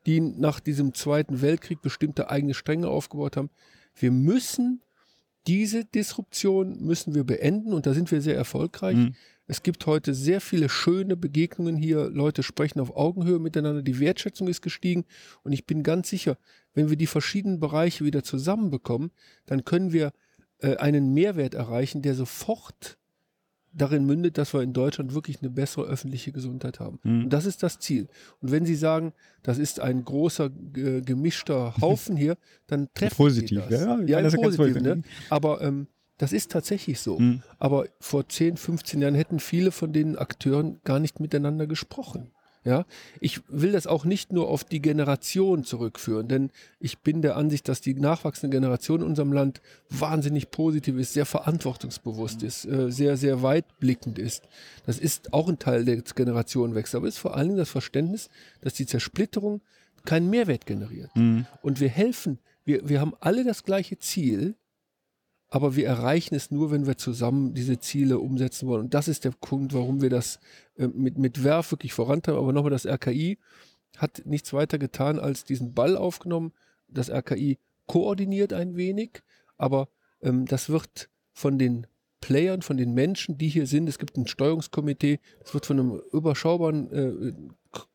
die nach diesem Zweiten Weltkrieg bestimmte eigene Stränge aufgebaut haben. Wir müssen diese Disruption müssen wir beenden und da sind wir sehr erfolgreich. Mhm. Es gibt heute sehr viele schöne Begegnungen hier. Leute sprechen auf Augenhöhe miteinander. Die Wertschätzung ist gestiegen. Und ich bin ganz sicher, wenn wir die verschiedenen Bereiche wieder zusammenbekommen, dann können wir äh, einen Mehrwert erreichen, der sofort darin mündet, dass wir in Deutschland wirklich eine bessere öffentliche Gesundheit haben. Mhm. Und das ist das Ziel. Und wenn Sie sagen, das ist ein großer äh, gemischter Haufen hier, dann treffen Positiv, Sie das. ja, ja, ja, positiv. Ne? Aber ähm, das ist tatsächlich so. Mhm. Aber vor 10, 15 Jahren hätten viele von den Akteuren gar nicht miteinander gesprochen. Ja, ich will das auch nicht nur auf die Generation zurückführen, denn ich bin der Ansicht, dass die nachwachsende Generation in unserem Land wahnsinnig positiv ist, sehr verantwortungsbewusst ist, äh, sehr, sehr weitblickend ist. Das ist auch ein Teil des Generationenwechsels, aber es ist vor allen Dingen das Verständnis, dass die Zersplitterung keinen Mehrwert generiert. Mhm. Und wir helfen, wir, wir haben alle das gleiche Ziel, aber wir erreichen es nur, wenn wir zusammen diese Ziele umsetzen wollen. Und das ist der Punkt, warum wir das äh, mit, mit Werf wirklich vorantreiben. Aber nochmal, das RKI hat nichts weiter getan, als diesen Ball aufgenommen. Das RKI koordiniert ein wenig, aber ähm, das wird von den Playern, von den Menschen, die hier sind, es gibt ein Steuerungskomitee, das wird von einem überschaubaren äh,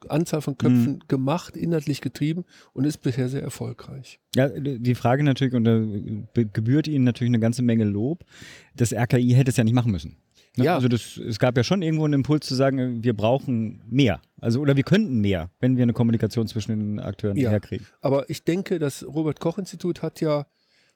Anzahl von Köpfen gemacht, inhaltlich getrieben und ist bisher sehr erfolgreich. Ja, die Frage natürlich, und da gebührt Ihnen natürlich eine ganze Menge Lob, das RKI hätte es ja nicht machen müssen. Ne? Ja. Also das, es gab ja schon irgendwo einen Impuls zu sagen, wir brauchen mehr. Also oder wir könnten mehr, wenn wir eine Kommunikation zwischen den Akteuren Ja. herkriegen. Aber ich denke, das Robert-Koch-Institut hat ja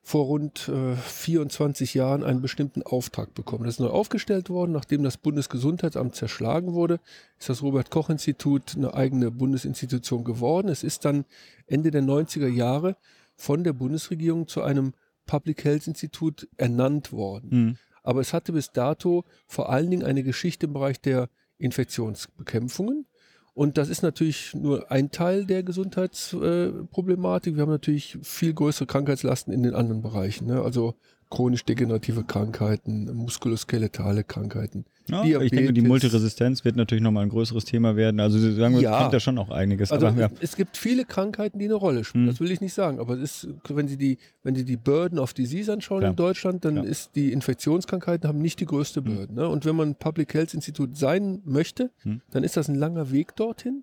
vor rund äh, 24 Jahren einen bestimmten Auftrag bekommen. Das ist neu aufgestellt worden, nachdem das Bundesgesundheitsamt zerschlagen wurde, ist das Robert-Koch-Institut eine eigene Bundesinstitution geworden. Es ist dann Ende der 90er Jahre von der Bundesregierung zu einem Public Health Institut ernannt worden. Mhm. Aber es hatte bis dato vor allen Dingen eine Geschichte im Bereich der Infektionsbekämpfungen. Und das ist natürlich nur ein Teil der Gesundheitsproblematik. Wir haben natürlich viel größere Krankheitslasten in den anderen Bereichen. Ne? Also chronisch degenerative Krankheiten, muskuloskeletale Krankheiten. Ja, ich denke, die Diabetes. Multiresistenz wird natürlich nochmal ein größeres Thema werden. Also Sie sagen, Ja. es kommt da schon auch einiges. Also aber, ja. es, gibt viele Krankheiten, die eine Rolle spielen. Hm. Das will ich nicht sagen. Aber es ist, wenn Sie die, wenn Sie die Burden of Disease anschauen Klar. in Deutschland, dann Ja. ist die Infektionskrankheiten haben nicht die größte Burden. Ne? Und wenn man ein Public Health Institut sein möchte, Hm. dann ist das ein langer Weg dorthin.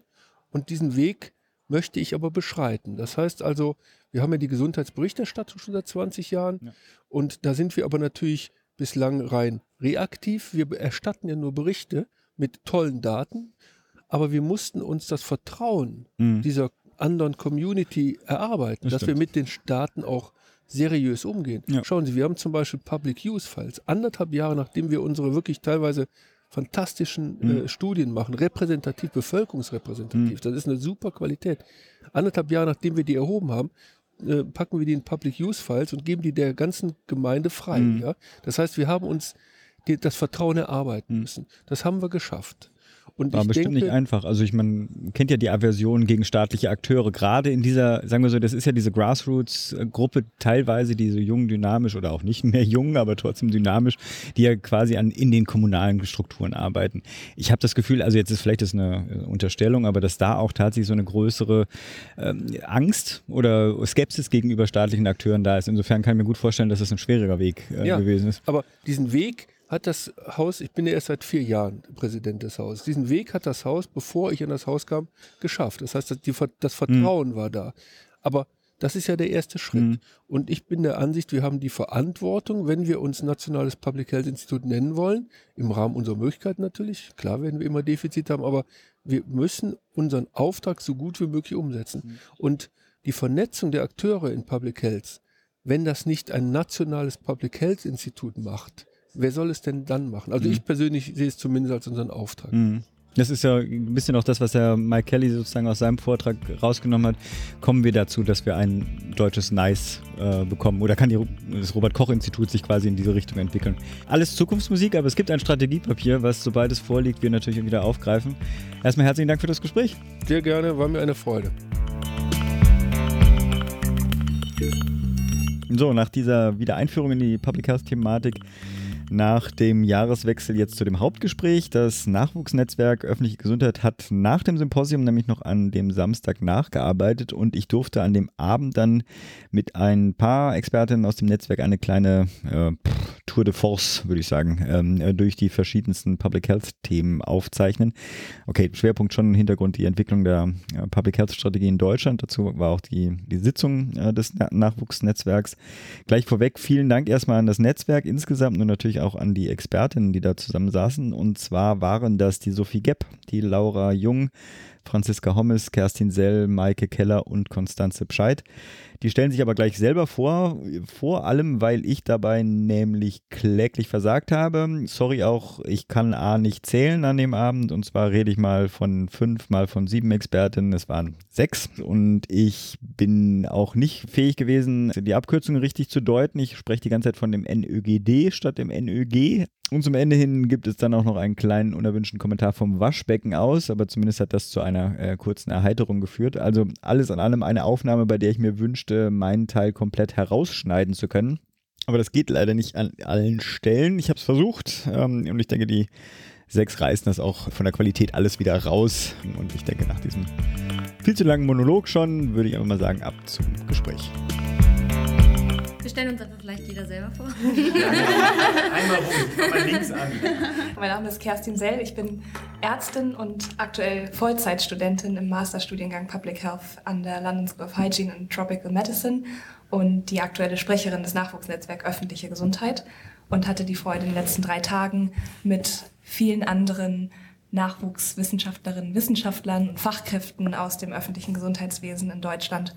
Und diesen Weg möchte ich aber beschreiten. Das heißt also, wir haben ja die Gesundheitsberichterstattung schon seit 20 Jahren. Ja. Und da sind wir aber natürlich bislang rein reaktiv. Wir erstatten ja nur Berichte mit tollen Daten. Aber wir mussten uns das Vertrauen Mhm. dieser anderen Community erarbeiten, Das dass wir stimmt. mit den Staaten auch seriös umgehen. Ja. Schauen Sie, wir haben zum Beispiel Public Use Files. Anderthalb Jahre nachdem wir unsere wirklich teilweise fantastischen Mhm. äh, Studien machen, repräsentativ, bevölkerungsrepräsentativ, Mhm. das ist eine super Qualität. Anderthalb Jahre nachdem wir die erhoben haben, äh, packen wir die in Public Use Files und geben die der ganzen Gemeinde frei. Mhm. Ja? Das heißt, wir haben uns die, das Vertrauen erarbeiten Mhm. müssen. Das haben wir geschafft. Und War bestimmt denke, nicht einfach. Also ich man kennt ja die Aversion gegen staatliche Akteure. Gerade in dieser, sagen wir so, das ist ja diese Grassroots-Gruppe teilweise, die so jung, dynamisch oder auch nicht mehr jung, aber trotzdem dynamisch, die ja quasi an, in den kommunalen Strukturen arbeiten. Ich habe das Gefühl, also jetzt ist vielleicht das eine äh, Unterstellung, aber dass da auch tatsächlich so eine größere ähm, Angst oder Skepsis gegenüber staatlichen Akteuren da ist. Insofern kann ich mir gut vorstellen, dass das ein schwieriger Weg äh, Ja. gewesen ist. Aber diesen Weg hat das Haus, ich bin ja erst seit vier Jahren Präsident des Hauses, diesen Weg hat das Haus, bevor ich in das Haus kam, geschafft. Das heißt, das, das Vertrauen war da. Aber das ist ja der erste Schritt. Mhm. Und ich bin der Ansicht, wir haben die Verantwortung, wenn wir uns Nationales Public Health Institut nennen wollen, im Rahmen unserer Möglichkeiten natürlich. Klar werden wir immer Defizite haben, aber wir müssen unseren Auftrag so gut wie möglich umsetzen. Und die Vernetzung der Akteure in Public Health, wenn das nicht ein nationales Public Health Institut macht, wer soll es denn dann machen? Also Mhm. ich persönlich sehe es zumindest als unseren Auftrag. Mhm. Das ist ja ein bisschen auch das, was der Mike Kelly sozusagen aus seinem Vortrag rausgenommen hat. Kommen wir dazu, dass wir ein deutsches Nice äh, bekommen? Oder kann die, das Robert-Koch-Institut sich quasi in diese Richtung entwickeln? Alles Zukunftsmusik, aber es gibt ein Strategiepapier, was, sobald es vorliegt, wir natürlich wieder aufgreifen. Erstmal herzlichen Dank für das Gespräch. Sehr gerne, war mir eine Freude. So, nach dieser Wiedereinführung in die Public Health-Thematik nach dem Jahreswechsel jetzt zu dem Hauptgespräch. Das Nachwuchsnetzwerk Öffentliche Gesundheit hat nach dem Symposium nämlich noch an dem Samstag nachgearbeitet und ich durfte an dem Abend dann mit ein paar Expertinnen aus dem Netzwerk eine kleine äh, Tour de Force, würde ich sagen, ähm, äh, durch die verschiedensten Public Health Themen aufzeichnen. Okay, Schwerpunkt schon im Hintergrund die Entwicklung der äh, Public Health Strategie in Deutschland. Dazu war auch die, die Sitzung äh, des Na Nachwuchsnetzwerks. Gleich vorweg vielen Dank erstmal an das Netzwerk insgesamt und natürlich auch an die Expertinnen, die da zusammen saßen. Und zwar waren das die Sophie Gepp, die Laura Jung, Franziska Hommes, Kerstin Sell, Maike Keller und Konstanze Bescheid. Die stellen sich aber gleich selber vor, vor allem, weil ich dabei nämlich kläglich versagt habe. Sorry auch, ich kann A nicht zählen an dem Abend und zwar rede ich mal von fünf, mal von sieben Expertinnen. Es waren sechs und ich bin auch nicht fähig gewesen, die Abkürzungen richtig zu deuten. Ich spreche die ganze Zeit von dem NÖGD statt dem NÖG. Und zum Ende hin gibt es dann auch noch einen kleinen unerwünschten Kommentar vom Waschbecken aus, aber zumindest hat das zu einer äh, kurzen Erheiterung geführt. Also alles an allem eine Aufnahme, bei der ich mir wünschte, meinen Teil komplett herausschneiden zu können. Aber das geht leider nicht an allen Stellen. Ich habe es versucht ähm, und ich denke, die sechs reißen das auch von der Qualität alles wieder raus. Und ich denke, nach diesem viel zu langen Monolog schon, würde ich einfach mal sagen, ab zum Gespräch. Wir stellen uns einfach vielleicht jeder selber vor. Einmal rum, mal links an. Mein Name ist Kerstin Sell, ich bin Ärztin und aktuell Vollzeitstudentin im Masterstudiengang Public Health an der London School of Hygiene and Tropical Medicine und die aktuelle Sprecherin des Nachwuchsnetzwerks Öffentliche Gesundheit und hatte die Freude, in den letzten drei Tagen mit vielen anderen Nachwuchswissenschaftlerinnen, Wissenschaftlern und Fachkräften aus dem öffentlichen Gesundheitswesen in Deutschland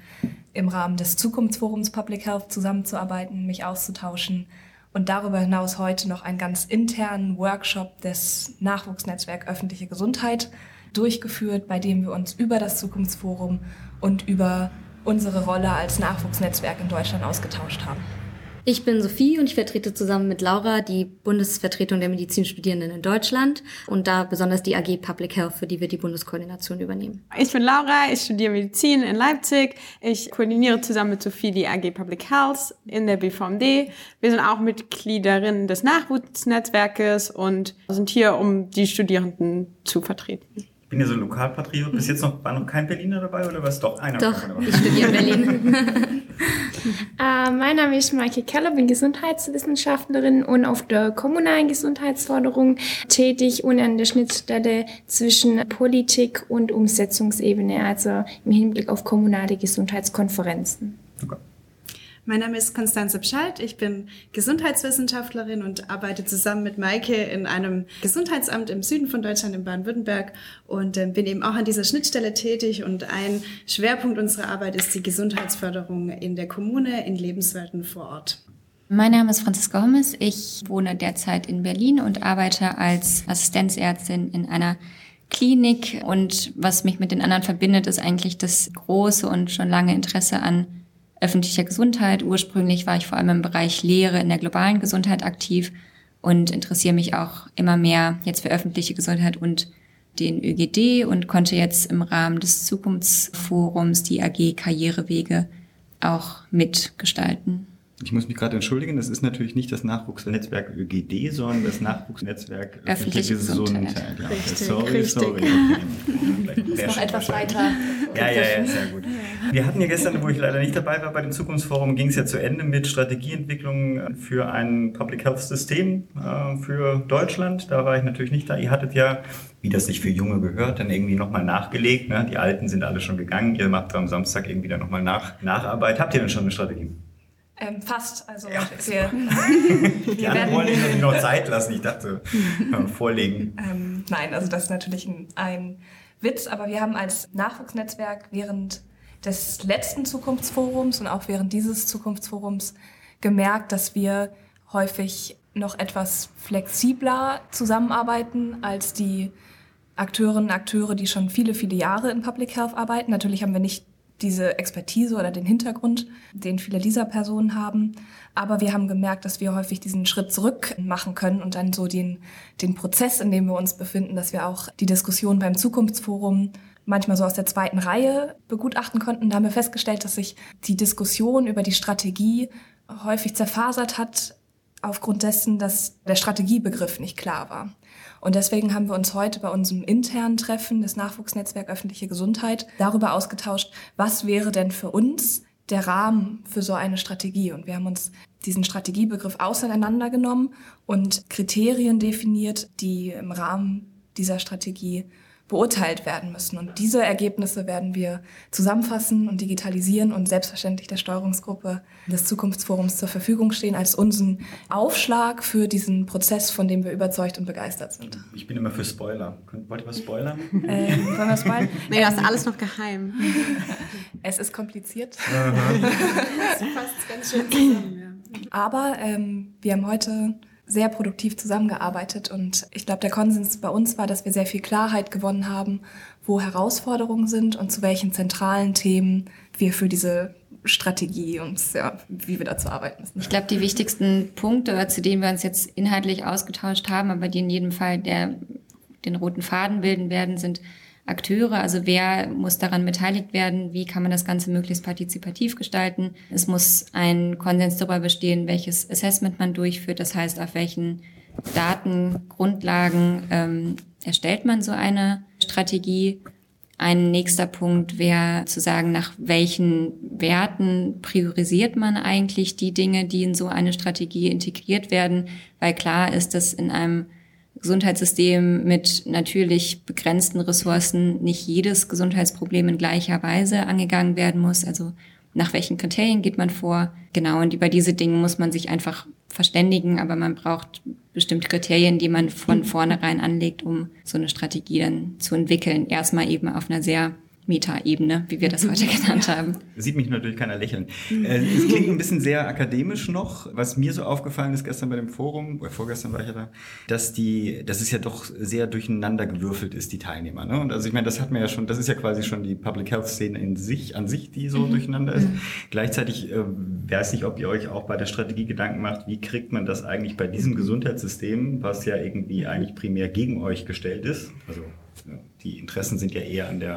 im Rahmen des Zukunftsforums Public Health zusammenzuarbeiten, mich auszutauschen und darüber hinaus heute noch einen ganz internen Workshop des Nachwuchsnetzwerk öffentliche Gesundheit durchgeführt, bei dem wir uns über das Zukunftsforum und über unsere Rolle als Nachwuchsnetzwerk in Deutschland ausgetauscht haben. Ich bin Sophie und ich vertrete zusammen mit Laura die Bundesvertretung der Medizinstudierenden in Deutschland und da besonders die AG Public Health, für die wir die Bundeskoordination übernehmen. Ich bin Laura, ich studiere Medizin in Leipzig. Ich koordiniere zusammen mit Sophie die AG Public Health in der BVMD. Wir sind auch Mitgliederinnen des Nachwuchsnetzwerkes und sind hier, um die Studierenden zu vertreten bin ja so ein Lokalpatriot. Bis jetzt noch, war noch kein Berliner dabei oder war es doch einer? Doch, ich studiere in Berlin. <laughs> äh, mein Name ist Maike Keller, bin Gesundheitswissenschaftlerin und auf der kommunalen Gesundheitsförderung tätig und an der Schnittstelle zwischen Politik und Umsetzungsebene, also im Hinblick auf kommunale Gesundheitskonferenzen. Okay. Mein Name ist Konstanze Pschalt. Ich bin Gesundheitswissenschaftlerin und arbeite zusammen mit Maike in einem Gesundheitsamt im Süden von Deutschland, in Baden-Württemberg und äh, bin eben auch an dieser Schnittstelle tätig. Und ein Schwerpunkt unserer Arbeit ist die Gesundheitsförderung in der Kommune, in Lebenswelten vor Ort. Mein Name ist Franziska Hommes. Ich wohne derzeit in Berlin und arbeite als Assistenzärztin in einer Klinik. Und was mich mit den anderen verbindet, ist eigentlich das große und schon lange Interesse an öffentlicher Gesundheit. Ursprünglich war ich vor allem im Bereich Lehre in der globalen Gesundheit aktiv und interessiere mich auch immer mehr jetzt für öffentliche Gesundheit und den ÖGD und konnte jetzt im Rahmen des Zukunftsforums die AG Karrierewege auch mitgestalten. Ich muss mich gerade entschuldigen, das ist natürlich nicht das Nachwuchsnetzwerk ÖGD, sondern das Nachwuchsnetzwerk <laughs> Öffentliche Gesundheit. Gesundheit. Ja, richtig, sorry, richtig. <laughs> sorry. Okay. noch etwas weiter. Ja, ja, ja, sehr gut. Wir hatten ja gestern, wo ich leider nicht dabei war, bei dem Zukunftsforum ging es ja zu Ende mit Strategieentwicklung für ein Public Health System äh, für Deutschland. Da war ich natürlich nicht da. Ihr hattet ja, wie das sich für Junge gehört, dann irgendwie nochmal nachgelegt. Ne? Die Alten sind alle schon gegangen. Ihr macht am Samstag irgendwie dann nochmal nach, Nacharbeit. Habt ihr denn schon eine Strategie? Ähm, fast. Also Ja, wir, <laughs> Die wir anderen wollen natürlich noch Zeit lassen. Ich dachte, vorlegen. ähm, nein, also das ist natürlich ein, ein Witz, aber wir haben als Nachwuchsnetzwerk während des letzten Zukunftsforums und auch während dieses Zukunftsforums gemerkt, dass wir häufig noch etwas flexibler zusammenarbeiten als die Akteurinnen und Akteure, die schon viele, viele Jahre in Public Health arbeiten. Natürlich haben wir nicht diese Expertise oder den Hintergrund, den viele dieser Personen haben. Aber wir haben gemerkt, dass wir häufig diesen Schritt zurück machen können und dann so den, den Prozess, in dem wir uns befinden, dass wir auch die Diskussion beim Zukunftsforum manchmal so aus der zweiten Reihe begutachten konnten. Da haben wir festgestellt, dass sich die Diskussion über die Strategie häufig zerfasert hat aufgrund dessen, dass der Strategiebegriff nicht klar war. Und deswegen haben wir uns heute bei unserem internen Treffen des Nachwuchsnetzwerk öffentliche Gesundheit darüber ausgetauscht, was wäre denn für uns der Rahmen für so eine Strategie. Und wir haben uns diesen Strategiebegriff auseinandergenommen und Kriterien definiert, die im Rahmen dieser Strategie beurteilt werden müssen. Und diese Ergebnisse werden wir zusammenfassen und digitalisieren und selbstverständlich der Steuerungsgruppe des Zukunftsforums zur Verfügung stehen als unseren Aufschlag für diesen Prozess, von dem wir überzeugt und begeistert sind. Ich bin immer für Spoiler. Wollt ihr was spoilern? Ähm, wollen wir spoilern? <laughs> Nee, das ist alles noch geheim. <laughs> Es ist kompliziert. <laughs> das passt ganz schön zusammen, ja. Aber ähm, wir haben heute sehr produktiv zusammengearbeitet und ich glaube, der Konsens bei uns war, dass wir sehr viel Klarheit gewonnen haben, wo Herausforderungen sind und zu welchen zentralen Themen wir für diese Strategie uns, ja, wie wir dazu arbeiten müssen. Ich glaube, die wichtigsten Punkte, zu denen wir uns jetzt inhaltlich ausgetauscht haben, aber die in jedem Fall der, den roten Faden bilden werden, sind Akteure, also wer muss daran beteiligt werden, wie kann man das Ganze möglichst partizipativ gestalten. Es muss ein Konsens darüber bestehen, welches Assessment man durchführt, das heißt, auf welchen Datengrundlagen ähm, erstellt man so eine Strategie. Ein nächster Punkt wäre zu sagen, nach welchen Werten priorisiert man eigentlich die Dinge, die in so eine Strategie integriert werden, weil klar ist, dass in einem Gesundheitssystem mit natürlich begrenzten Ressourcen nicht jedes Gesundheitsproblem in gleicher Weise angegangen werden muss. Also nach welchen Kriterien geht man vor? Genau, und über diese Dinge muss man sich einfach verständigen, aber man braucht bestimmte Kriterien, die man von vornherein anlegt, um so eine Strategie dann zu entwickeln. Erstmal eben auf einer sehr Meta-Ebene, wie wir das <laughs> heute genannt haben. Sieht mich natürlich keiner lächeln. Äh, es klingt ein bisschen sehr akademisch noch. Was mir so aufgefallen ist gestern bei dem Forum, oder vorgestern war ich ja da, dass die, dass es ja doch sehr durcheinander gewürfelt ist, die Teilnehmer. Ne? Und also ich meine, das hat man ja schon, das ist ja quasi schon die Public Health Szene in sich, an sich, die so mhm. durcheinander ist. Mhm. Gleichzeitig äh, weiß nicht, ob ihr euch auch bei der Strategie Gedanken macht, wie kriegt man das eigentlich bei diesem Gesundheitssystem, was ja irgendwie eigentlich primär gegen euch gestellt ist, also die Interessen sind ja eher an, der,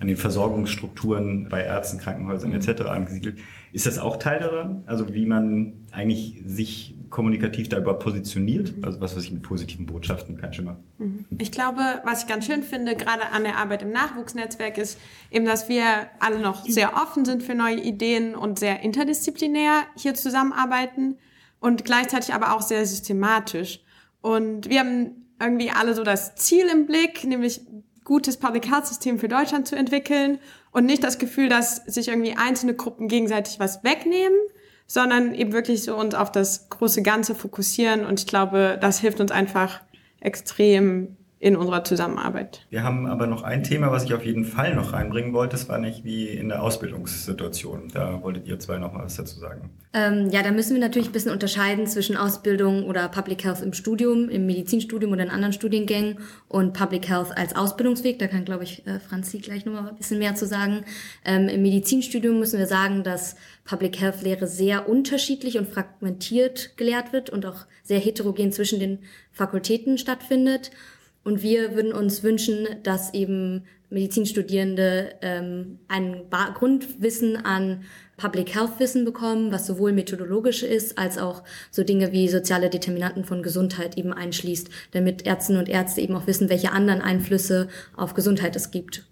an den Versorgungsstrukturen bei Ärzten, Krankenhäusern etc. angesiedelt. Ist das auch Teil daran? Also wie man eigentlich sich kommunikativ darüber positioniert? Also was weiß ich mit positiven Botschaften, kein Schimmer. Mhm. Ich glaube, was ich ganz schön finde, gerade an der Arbeit im Nachwuchsnetzwerk, ist eben, dass wir alle noch sehr offen sind für neue Ideen und sehr interdisziplinär hier zusammenarbeiten und gleichzeitig aber auch sehr systematisch. Und wir haben irgendwie alle so das Ziel im Blick, nämlich gutes Public Health System für Deutschland zu entwickeln und nicht das Gefühl, dass sich irgendwie einzelne Gruppen gegenseitig was wegnehmen, sondern eben wirklich so uns auf das große Ganze fokussieren. Und ich glaube, das hilft uns einfach extrem in unserer Zusammenarbeit. Wir haben aber noch ein Thema, was ich auf jeden Fall noch reinbringen wollte. Das war nicht wie in der Ausbildungssituation. Da wolltet ihr zwei noch mal was dazu sagen. Ähm, ja, da müssen wir natürlich ein bisschen unterscheiden zwischen Ausbildung oder Public Health im Studium, im Medizinstudium oder in anderen Studiengängen und Public Health als Ausbildungsweg. Da kann, glaube ich, äh, Franzi gleich noch mal ein bisschen mehr zu sagen. Ähm, Im Medizinstudium müssen wir sagen, dass Public Health Lehre sehr unterschiedlich und fragmentiert gelehrt wird und auch sehr heterogen zwischen den Fakultäten stattfindet. Und wir würden uns wünschen, dass eben Medizinstudierende ähm, ein ba Grundwissen an Public Health Wissen bekommen, was sowohl methodologisch ist, als auch so Dinge wie soziale Determinanten von Gesundheit eben einschließt, damit Ärztinnen und Ärzte eben auch wissen, welche anderen Einflüsse auf Gesundheit es gibt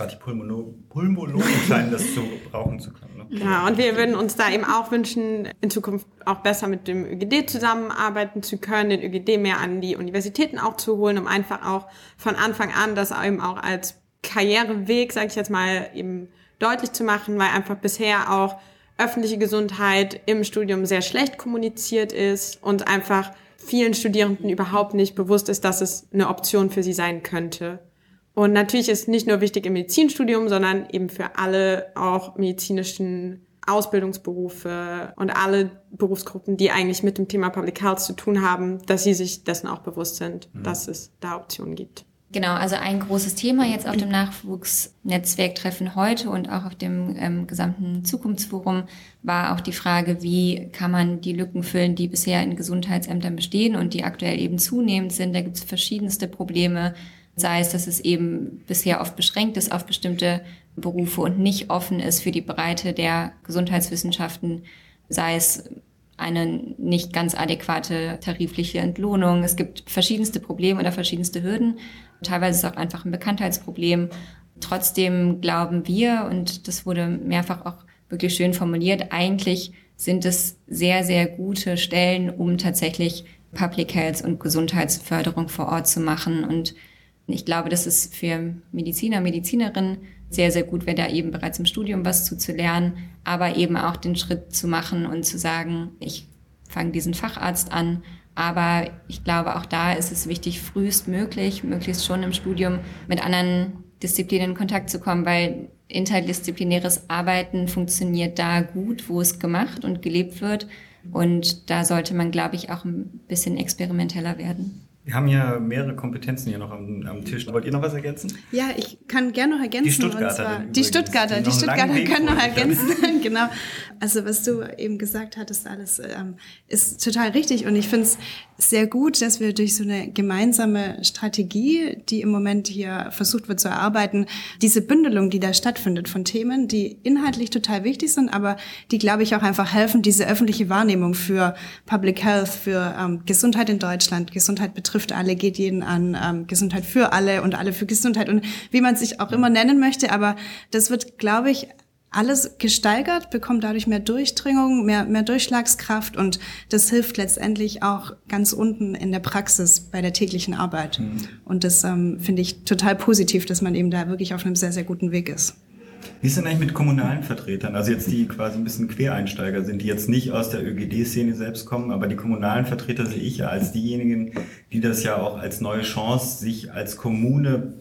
gerade die Pulmono Pulmologen scheinen das zu brauchen zu können. Ne? Ja, und wir würden uns da eben auch wünschen, in Zukunft auch besser mit dem ÖGD zusammenarbeiten zu können, den ÖGD mehr an die Universitäten auch zu holen, um einfach auch von Anfang an das eben auch als Karriereweg, sage ich jetzt mal, eben deutlich zu machen, weil einfach bisher auch öffentliche Gesundheit im Studium sehr schlecht kommuniziert ist und einfach vielen Studierenden überhaupt nicht bewusst ist, dass es eine Option für sie sein könnte. Und natürlich ist nicht nur wichtig im Medizinstudium, sondern eben für alle auch medizinischen Ausbildungsberufe und alle Berufsgruppen, die eigentlich mit dem Thema Public Health zu tun haben, dass sie sich dessen auch bewusst sind, mhm. dass es da Optionen gibt. Genau, also ein großes Thema jetzt auf dem Nachwuchsnetzwerktreffen heute und auch auf dem ähm, gesamten Zukunftsforum war auch die Frage, wie kann man die Lücken füllen, die bisher in Gesundheitsämtern bestehen und die aktuell eben zunehmend sind. Da gibt es verschiedenste Probleme sei es, dass es eben bisher oft beschränkt ist auf bestimmte Berufe und nicht offen ist für die Breite der Gesundheitswissenschaften, sei es eine nicht ganz adäquate tarifliche Entlohnung. Es gibt verschiedenste Probleme oder verschiedenste Hürden. Teilweise ist es auch einfach ein Bekanntheitsproblem. Trotzdem glauben wir, und das wurde mehrfach auch wirklich schön formuliert, eigentlich sind es sehr, sehr gute Stellen, um tatsächlich Public Health und Gesundheitsförderung vor Ort zu machen. Und ich glaube, das ist für Mediziner, Medizinerinnen sehr, sehr gut wäre, da eben bereits im Studium was zu, zu lernen, aber eben auch den Schritt zu machen und zu sagen, ich fange diesen Facharzt an. Aber ich glaube, auch da ist es wichtig, frühestmöglich, möglichst schon im Studium mit anderen Disziplinen in Kontakt zu kommen, weil interdisziplinäres Arbeiten funktioniert da gut, wo es gemacht und gelebt wird. Und da sollte man, glaube ich, auch ein bisschen experimenteller werden. Wir haben ja mehrere Kompetenzen hier noch am, am, Tisch. Wollt ihr noch was ergänzen? Ja, ich kann gerne noch ergänzen. Die Stuttgarter. Die Stuttgarter, die, die Stuttgarter können noch ergänzen. <laughs> genau. Also was du eben gesagt hattest, alles ähm, ist total richtig. Und ich finde es sehr gut, dass wir durch so eine gemeinsame Strategie, die im Moment hier versucht wird zu erarbeiten, diese Bündelung, die da stattfindet von Themen, die inhaltlich total wichtig sind, aber die, glaube ich, auch einfach helfen, diese öffentliche Wahrnehmung für Public Health, für ähm, Gesundheit in Deutschland, Gesundheit betrifft alle, geht jeden an, ähm, Gesundheit für alle und alle für Gesundheit und wie man sich auch immer nennen möchte, aber das wird, glaube ich, alles gesteigert, bekommt dadurch mehr Durchdringung, mehr, mehr Durchschlagskraft und das hilft letztendlich auch ganz unten in der Praxis bei der täglichen Arbeit. Mhm. Und das ähm, finde ich total positiv, dass man eben da wirklich auf einem sehr, sehr guten Weg ist. Wie ist denn eigentlich mit kommunalen Vertretern? Also jetzt die quasi ein bisschen Quereinsteiger sind, die jetzt nicht aus der ÖGD-Szene selbst kommen, aber die kommunalen Vertreter sehe ich ja als diejenigen, die das ja auch als neue Chance, sich als Kommune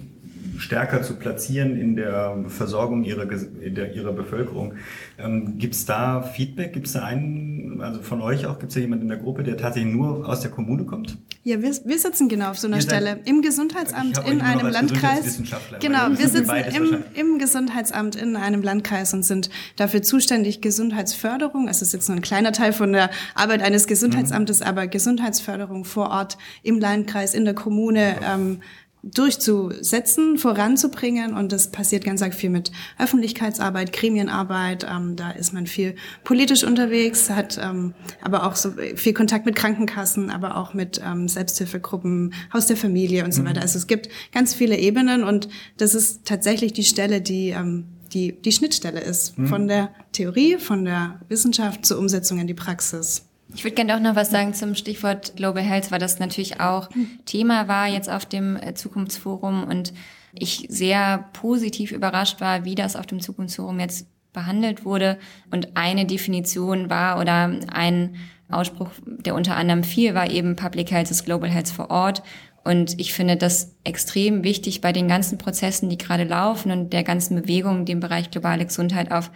stärker zu platzieren in der Versorgung ihrer, der, ihrer Bevölkerung. Ähm, gibt es da Feedback? Gibt es da einen, also von euch auch, gibt es da jemanden in der Gruppe, der tatsächlich nur aus der Kommune kommt? Ja, wir, wir sitzen genau auf so einer Ihr Stelle. Im Gesundheitsamt in einem Landkreis. Genau, wir sitzen im, im Gesundheitsamt in einem Landkreis und sind dafür zuständig, Gesundheitsförderung, also es ist jetzt nur ein kleiner Teil von der Arbeit eines Gesundheitsamtes, mhm. aber Gesundheitsförderung vor Ort im Landkreis, in der Kommune, ähm, durchzusetzen, voranzubringen. Und das passiert ganz arg viel mit Öffentlichkeitsarbeit, Gremienarbeit. Ähm, da ist man viel politisch unterwegs, hat ähm, aber auch so viel Kontakt mit Krankenkassen, aber auch mit ähm, Selbsthilfegruppen, Haus der Familie und so mhm. weiter. Also es gibt ganz viele Ebenen und das ist tatsächlich die Stelle, die ähm, die, die Schnittstelle ist mhm. von der Theorie, von der Wissenschaft zur Umsetzung in die Praxis. Ich würde gerne auch noch was sagen zum Stichwort Global Health, weil das natürlich auch Thema war jetzt auf dem äh, Zukunftsforum und ich sehr positiv überrascht war, wie das auf dem Zukunftsforum jetzt behandelt wurde. Und eine Definition war oder ein Ausspruch, der unter anderem fiel, war eben Public Health ist Global Health vor Ort. Und ich finde das extrem wichtig bei den ganzen Prozessen, die gerade laufen und der ganzen Bewegung, die im Bereich globale Gesundheit auf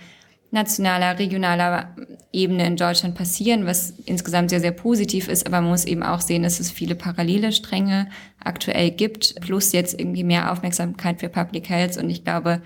nationaler, regionaler Ebene in Deutschland passieren, was insgesamt sehr, sehr positiv ist. Aber man muss eben auch sehen, dass es viele parallele Stränge aktuell gibt, plus jetzt irgendwie mehr Aufmerksamkeit für Public Health. Und ich glaube,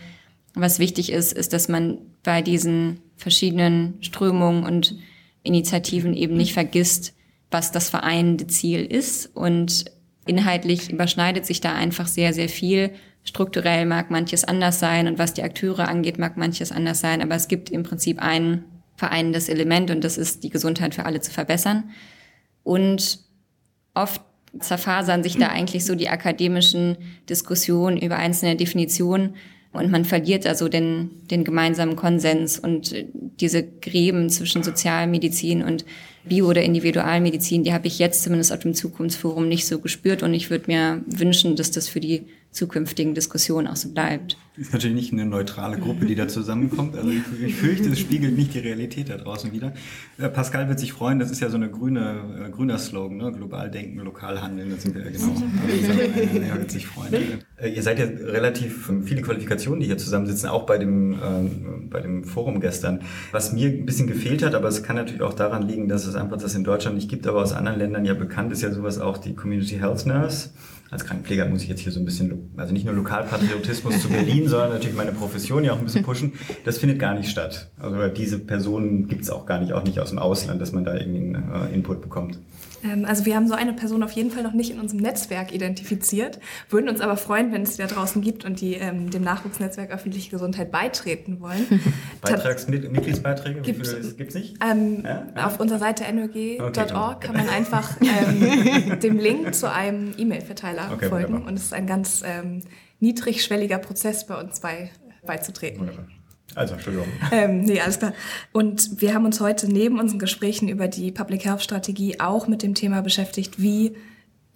was wichtig ist, ist, dass man bei diesen verschiedenen Strömungen und Initiativen eben nicht vergisst, was das vereinende Ziel ist. Und inhaltlich überschneidet sich da einfach sehr, sehr viel. Strukturell mag manches anders sein und was die Akteure angeht, mag manches anders sein, aber es gibt im Prinzip ein vereinendes Element und das ist die Gesundheit für alle zu verbessern. Und oft zerfasern sich da eigentlich so die akademischen Diskussionen über einzelne Definitionen und man verliert also den, den gemeinsamen Konsens und diese Gräben zwischen Sozialmedizin und Bio- oder Individualmedizin, die habe ich jetzt zumindest auf dem Zukunftsforum nicht so gespürt. Und ich würde mir wünschen, dass das für die zukünftigen Diskussionen auch so bleibt. Ist natürlich nicht eine neutrale Gruppe, die da zusammenkommt. Also ich, ich fürchte, es spiegelt nicht die Realität da draußen wieder. Äh, Pascal wird sich freuen, das ist ja so eine grüne, äh, grüner Slogan, ne? global denken, lokal handeln, das sind wir ja genau. <laughs> Also, äh, er wird sich freuen. Äh, ihr seid ja relativ ähm, viele Qualifikationen, die hier zusammensitzen, auch bei dem, äh, bei dem Forum gestern. Was mir ein bisschen gefehlt hat, aber es kann natürlich auch daran liegen, dass es einfach das in Deutschland nicht gibt, aber aus anderen Ländern ja bekannt ist ja sowas auch die Community Health Nurse als Krankenpfleger muss ich jetzt hier so ein bisschen, also nicht nur Lokalpatriotismus zu Berlin, <laughs> sondern natürlich meine Profession ja auch ein bisschen pushen. Das findet gar nicht statt. Also diese Personen gibt es auch gar nicht, auch nicht aus dem Ausland, dass man da irgendwie einen äh, Input bekommt. Ähm, also wir haben so eine Person auf jeden Fall noch nicht in unserem Netzwerk identifiziert, würden uns aber freuen, wenn es die da draußen gibt und die ähm, dem Nachwuchsnetzwerk öffentliche Gesundheit beitreten wollen. <laughs> Beitragsmitgliedsbeiträge, wie viele gibt es nicht? Ähm, ja? Auf unserer Seite nög.org okay, kann man einfach ähm, <laughs> dem Link zu einem E-Mail-Verteiler okay, folgen wunderbar. und es ist ein ganz ähm, niedrigschwelliger Prozess bei uns bei, beizutreten. Wunderbar. Also, Entschuldigung. Ähm, nee, alles klar. Und wir haben uns heute neben unseren Gesprächen über die Public Health Strategie auch mit dem Thema beschäftigt, wie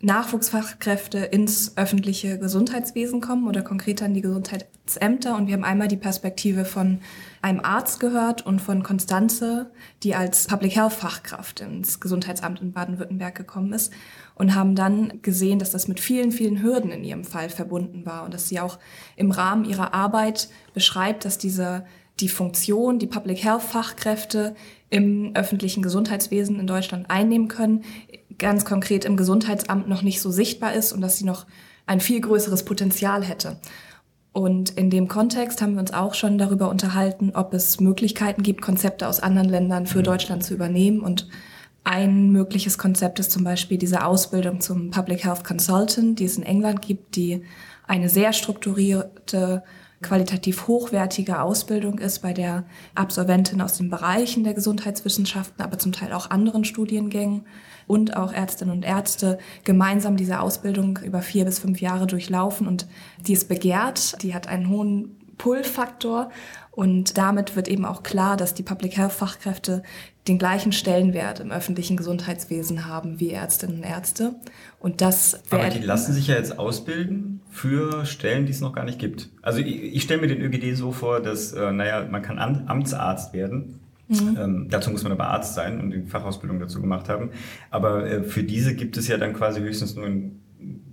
Nachwuchsfachkräfte ins öffentliche Gesundheitswesen kommen oder konkreter in die Gesundheitsämter. Und wir haben einmal die Perspektive von einem Arzt gehört und von Konstanze, die als Public Health Fachkraft ins Gesundheitsamt in Baden-Württemberg gekommen ist und haben dann gesehen, dass das mit vielen, vielen Hürden in ihrem Fall verbunden war und dass sie auch im Rahmen ihrer Arbeit beschreibt, dass diese die Funktion, die Public Health Fachkräfte im öffentlichen Gesundheitswesen in Deutschland einnehmen können, ganz konkret im Gesundheitsamt noch nicht so sichtbar ist und dass sie noch ein viel größeres Potenzial hätte. Und in dem Kontext haben wir uns auch schon darüber unterhalten, ob es Möglichkeiten gibt, Konzepte aus anderen Ländern für mhm. Deutschland zu übernehmen und ein mögliches Konzept ist zum Beispiel diese Ausbildung zum Public Health Consultant, die es in England gibt, die eine sehr strukturierte, qualitativ hochwertige Ausbildung ist, bei der Absolventinnen aus den Bereichen der Gesundheitswissenschaften, aber zum Teil auch anderen Studiengängen und auch Ärztinnen und Ärzte gemeinsam diese Ausbildung über vier bis fünf Jahre durchlaufen und die ist begehrt, die hat einen hohen Pull-Faktor und damit wird eben auch klar, dass die Public Health Fachkräfte den gleichen Stellenwert im öffentlichen Gesundheitswesen haben wie Ärztinnen und Ärzte. Und das Aber die lassen sich ja jetzt ausbilden für Stellen, die es noch gar nicht gibt. Also ich, ich stelle mir den ÖGD so vor, dass, äh, naja, man kann Amtsarzt werden. Mhm. Ähm, dazu muss man aber Arzt sein und die Fachausbildung dazu gemacht haben. Aber äh, für diese gibt es ja dann quasi höchstens nur in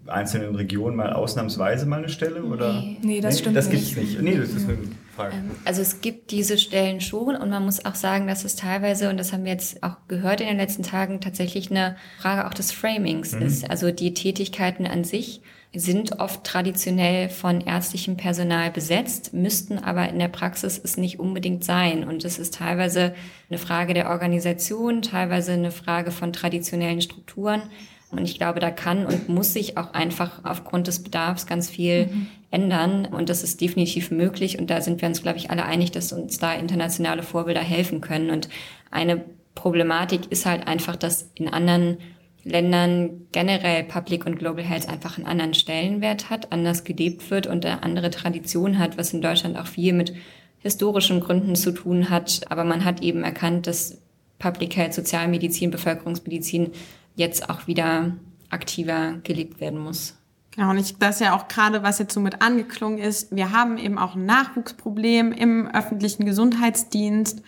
einzelnen Regionen mal ausnahmsweise mal eine Stelle? Oder? Nee, nee das nee, stimmt das nicht. Das gibt es nicht. Nee, das ist eine Frage. Ähm, also es gibt diese Stellen schon und man muss auch sagen, dass es teilweise, und das haben wir jetzt auch gehört in den letzten Tagen, tatsächlich eine Frage auch des Framings mhm. ist. Also die Tätigkeiten an sich sind oft traditionell von ärztlichem Personal besetzt, müssten aber in der Praxis es nicht unbedingt sein. Und es ist teilweise eine Frage der Organisation, teilweise eine Frage von traditionellen Strukturen. Und ich glaube, da kann und muss sich auch einfach aufgrund des Bedarfs ganz viel mhm. ändern. Und das ist definitiv möglich. Und da sind wir uns, glaube ich, alle einig, dass uns da internationale Vorbilder helfen können. Und eine Problematik ist halt einfach, dass in anderen Ländern generell Public und Global Health einfach einen anderen Stellenwert hat, anders gelebt wird und eine andere Tradition hat, was in Deutschland auch viel mit historischen Gründen zu tun hat. Aber man hat eben erkannt, dass Public Health, Sozialmedizin, Bevölkerungsmedizin jetzt auch wieder aktiver gelebt werden muss. Genau, und ich, das ist ja auch gerade, was jetzt so mit angeklungen ist, wir haben eben auch ein Nachwuchsproblem im öffentlichen Gesundheitsdienst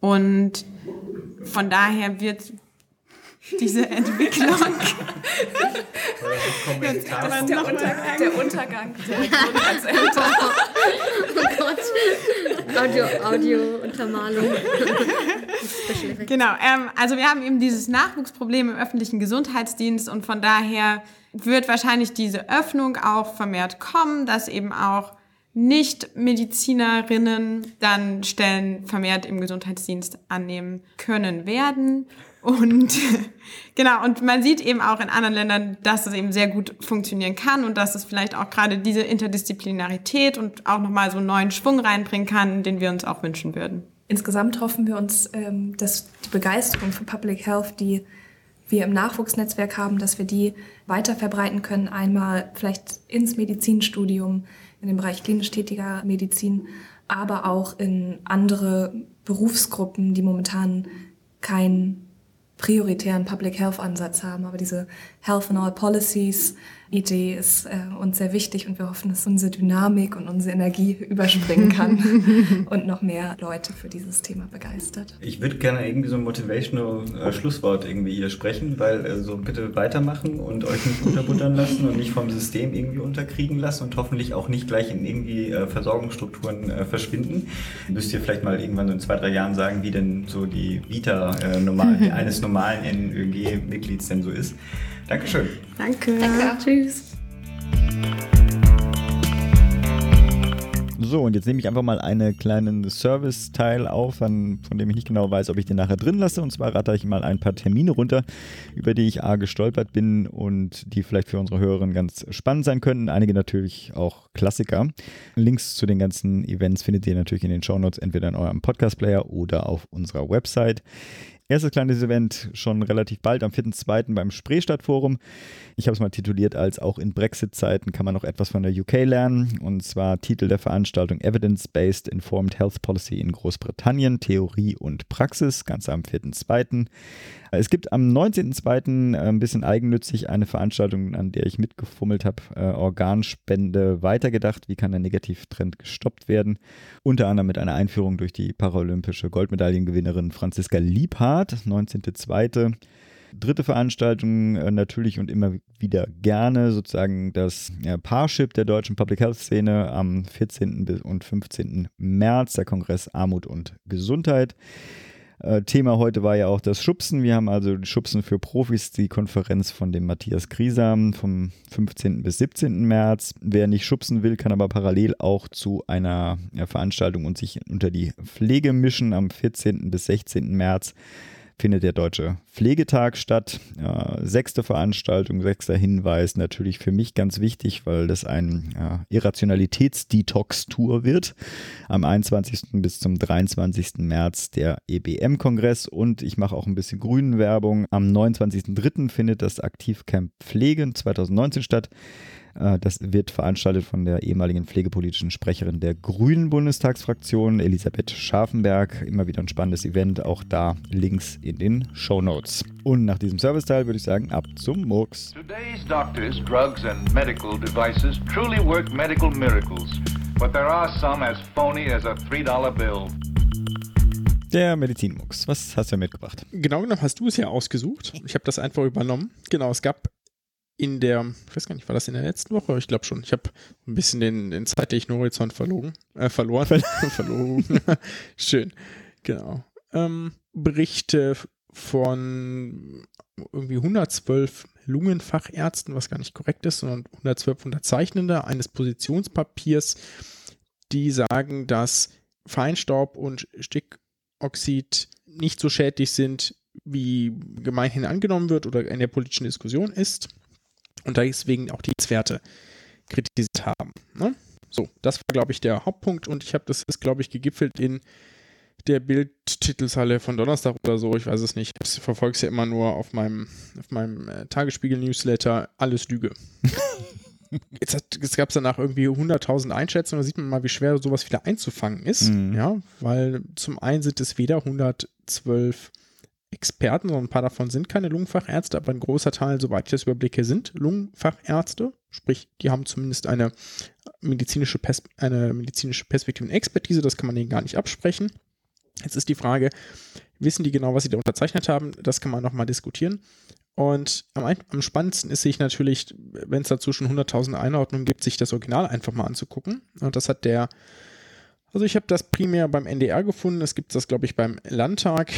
und von daher wird diese Entwicklung. Jetzt der, Untergang, der Untergang <laughs> der Gesundheitsämter. oh Gott. Audio, Audio-Untermalung. genau, ähm, also wir haben eben dieses Nachwuchsproblem im öffentlichen Gesundheitsdienst und von daher wird wahrscheinlich diese Öffnung auch vermehrt kommen, dass eben auch Nicht-Medizinerinnen dann Stellen vermehrt im Gesundheitsdienst annehmen können werden. Und <laughs> genau, und man sieht eben auch in anderen Ländern, dass es eben sehr gut funktionieren kann und dass es vielleicht auch gerade diese Interdisziplinarität und auch nochmal so einen neuen Schwung reinbringen kann, den wir uns auch wünschen würden. Insgesamt hoffen wir uns, ähm, dass die Begeisterung für Public Health, die wir im Nachwuchsnetzwerk haben, dass wir die weiter verbreiten können. Einmal vielleicht ins Medizinstudium, in den Bereich klinisch tätiger Medizin, aber auch in andere Berufsgruppen, die momentan kein prioritären Public Health Ansatz haben. Aber diese Health in All Policies Idee ist äh, uns sehr wichtig und wir hoffen, dass unsere Dynamik und unsere Energie überspringen kann <laughs> und noch mehr Leute für dieses Thema begeistert. Ich würde gerne irgendwie so ein motivational äh, Schlusswort irgendwie hier sprechen, weil äh, so bitte weitermachen und euch nicht unterbuttern lassen und nicht vom System irgendwie unterkriegen lassen und hoffentlich auch nicht gleich in irgendwie äh, Versorgungsstrukturen äh, verschwinden. Müsst ihr vielleicht mal irgendwann so in zwei, drei Jahren sagen, wie denn so die Vita äh, normal, <laughs> eines normalen NÖG-Mitglieds denn so ist. Dankeschön. Danke. Danke. Tschüss. So, und jetzt nehme ich einfach mal einen kleinen Service-Teil auf, an, von dem ich nicht genau weiß, ob ich den nachher drin lasse. Und zwar ratter ich mal ein paar Termine runter, über die ich A gestolpert bin und die vielleicht für unsere Hörerinnen ganz spannend sein könnten. Einige natürlich auch Klassiker. Links zu den ganzen Events findet ihr natürlich in den Shownotes, entweder in eurem Podcast-Player oder auf unserer Website. Erstes kleines Event schon relativ bald, am 4.2. beim Spreestadt-Forum. Ich habe es mal tituliert als auch in Brexit-Zeiten kann man noch etwas von der UK lernen. Und zwar Titel der Veranstaltung Evidence-Based Informed Health Policy in Großbritannien, Theorie und Praxis, ganz am 4.2. Es gibt am 19.02. ein bisschen eigennützig eine Veranstaltung, an der ich mitgefummelt habe, äh, Organspende weitergedacht. Wie kann der Negativtrend gestoppt werden? Unter anderem mit einer Einführung durch die paralympische Goldmedaillengewinnerin Franziska Liebhardt, 19.02. Dritte Veranstaltung äh, natürlich und immer wieder gerne sozusagen das Parship der deutschen Public Health Szene am 14. und 15. März, der Kongress Armut und Gesundheit. Äh, Thema heute war ja auch das Schubsen. Wir haben also Schubsen für Profis, die Konferenz von dem Matthias Griesam vom 15. bis 17. März. Wer nicht schubsen will, kann aber parallel auch zu einer Veranstaltung und sich unter die Pflege mischen am 14. bis 16. März findet der Deutsche Pflegetag statt. Äh, sechste Veranstaltung, sechster Hinweis, natürlich für mich ganz wichtig, weil das ein Irrationalitätsdetox-Tour wird. Am 21. bis zum 23. März der EBM-Kongress und ich mache auch ein bisschen grünen Werbung. Am 29.03. findet das Aktivcamp Pflegen 2019 statt. Äh, das wird veranstaltet von der ehemaligen pflegepolitischen Sprecherin der Grünen Bundestagsfraktion, Elisabeth Scharfenberg. Immer wieder ein spannendes Event. Auch da Links in den Show Notes. Und nach diesem Serviceteil würde ich sagen, ab zum Murks. Today's doctors, drugs and medical devices truly work medical miracles. But there are some as phony as a $3 bill. Der Medizinmux. Was hast du mitgebracht? Genau genommen hast du es ja ausgesucht. Ich habe das einfach übernommen. Genau, es gab in der, ich weiß gar nicht, war das in der letzten Woche? Ich glaube schon. Ich habe ein bisschen den, den zeitlichen Horizont verloren. Äh, verloren. <laughs> verloren. <laughs> Schön. Genau. Ähm, Berichte von irgendwie 112 Lungenfachärzten, was gar nicht korrekt ist, sondern 112 Unterzeichnende eines Positionspapiers, die sagen, dass Feinstaub und Stickoxid nicht so schädlich sind, wie gemeinhin angenommen wird oder in der politischen Diskussion ist und deswegen auch die Werte kritisiert haben. Ne? So, das war, glaube ich, der Hauptpunkt und ich habe das ist, glaube ich, gegipfelt in der Bildtitelshalle von Donnerstag oder so, ich weiß es nicht. Ich verfolge es ja immer nur auf meinem, auf meinem äh, Tagesspiegel-Newsletter, alles Lüge. <laughs> Jetzt, jetzt gab es danach irgendwie 100.000 Einschätzungen, da sieht man mal, wie schwer sowas wieder einzufangen ist. Mhm. Ja, weil zum einen sind es weder 112 Experten, sondern ein paar davon sind keine Lungenfachärzte, aber ein großer Teil, soweit ich das überblicke, sind Lungenfachärzte. Sprich, die haben zumindest eine medizinische, Pers eine medizinische Perspektive und Expertise, das kann man denen gar nicht absprechen. Jetzt ist die Frage, wissen die genau, was sie da unterzeichnet haben? Das kann man nochmal diskutieren. Und am, am, spannendsten ist sich natürlich, wenn es dazu schon 100.000 Einordnungen gibt, sich das Original einfach mal anzugucken. Und das hat der, also ich habe das primär beim NDR gefunden, es gibt das, glaube ich, beim Landtag.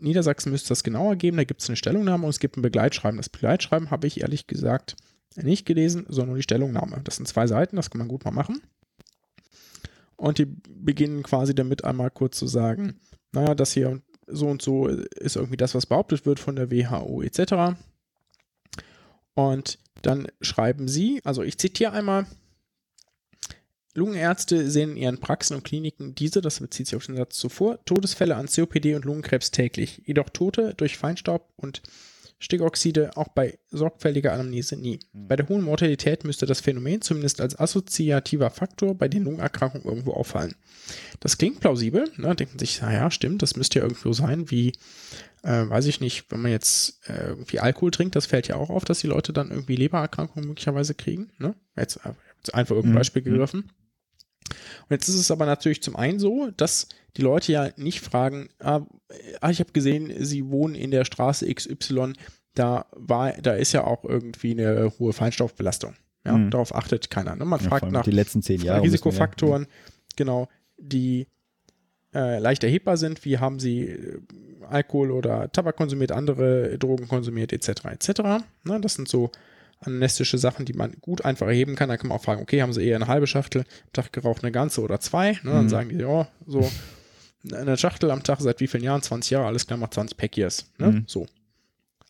Niedersachsen müsste das genauer geben. Da gibt es eine Stellungnahme und es gibt ein Begleitschreiben. Das Begleitschreiben habe ich ehrlich gesagt nicht gelesen, sondern nur die Stellungnahme. Das sind zwei Seiten, das kann man gut mal machen. Und die beginnen quasi damit einmal kurz zu sagen, naja, das hier so und so ist irgendwie das, was behauptet wird von der WHO etc. Und dann schreiben sie, also ich zitiere einmal, Lungenärzte sehen in ihren Praxen und Kliniken diese, das bezieht sich auf den Satz zuvor, Todesfälle an COPD und Lungenkrebs täglich, jedoch Tote durch Feinstaub und Stickoxide auch bei sorgfältiger Anamnese nie. Mhm. Bei der hohen Mortalität müsste das Phänomen zumindest als assoziativer Faktor bei den Lungenerkrankungen irgendwo auffallen. Das klingt plausibel, ne? denkt man sich, naja, stimmt, das müsste ja irgendwo sein, wie, äh, weiß ich nicht, wenn man jetzt äh, irgendwie Alkohol trinkt, das fällt ja auch auf, dass die Leute dann irgendwie Lebererkrankungen möglicherweise kriegen. Ne? Jetzt, äh, jetzt einfach irgendein mhm. Beispiel gegriffen. Und jetzt ist es aber natürlich zum einen so, dass die Leute ja nicht fragen, ah, ah ich habe gesehen, sie wohnen in der Straße XY, da war, da ist ja auch irgendwie eine hohe Feinstaubbelastung. Ja, mhm. darauf achtet keiner. Ne? Man ja, fragt nach die letzten zehn Jahre Risikofaktoren, ja. genau, die äh, leicht erhebbar sind. Wie haben sie äh, Alkohol oder Tabak konsumiert, andere Drogen konsumiert, etc. etc. Ne? Das sind so anästhetische Sachen, die man gut einfach erheben kann. Dann kann man auch fragen, okay, haben sie eher eine halbe Schachtel am Tag geraucht, eine ganze oder zwei? Ne? Dann Mhm. sagen die, ja, so eine Schachtel am Tag seit wie vielen Jahren? 20 Jahre, alles klar, macht 20 Pack Years. Ne? Mhm. So.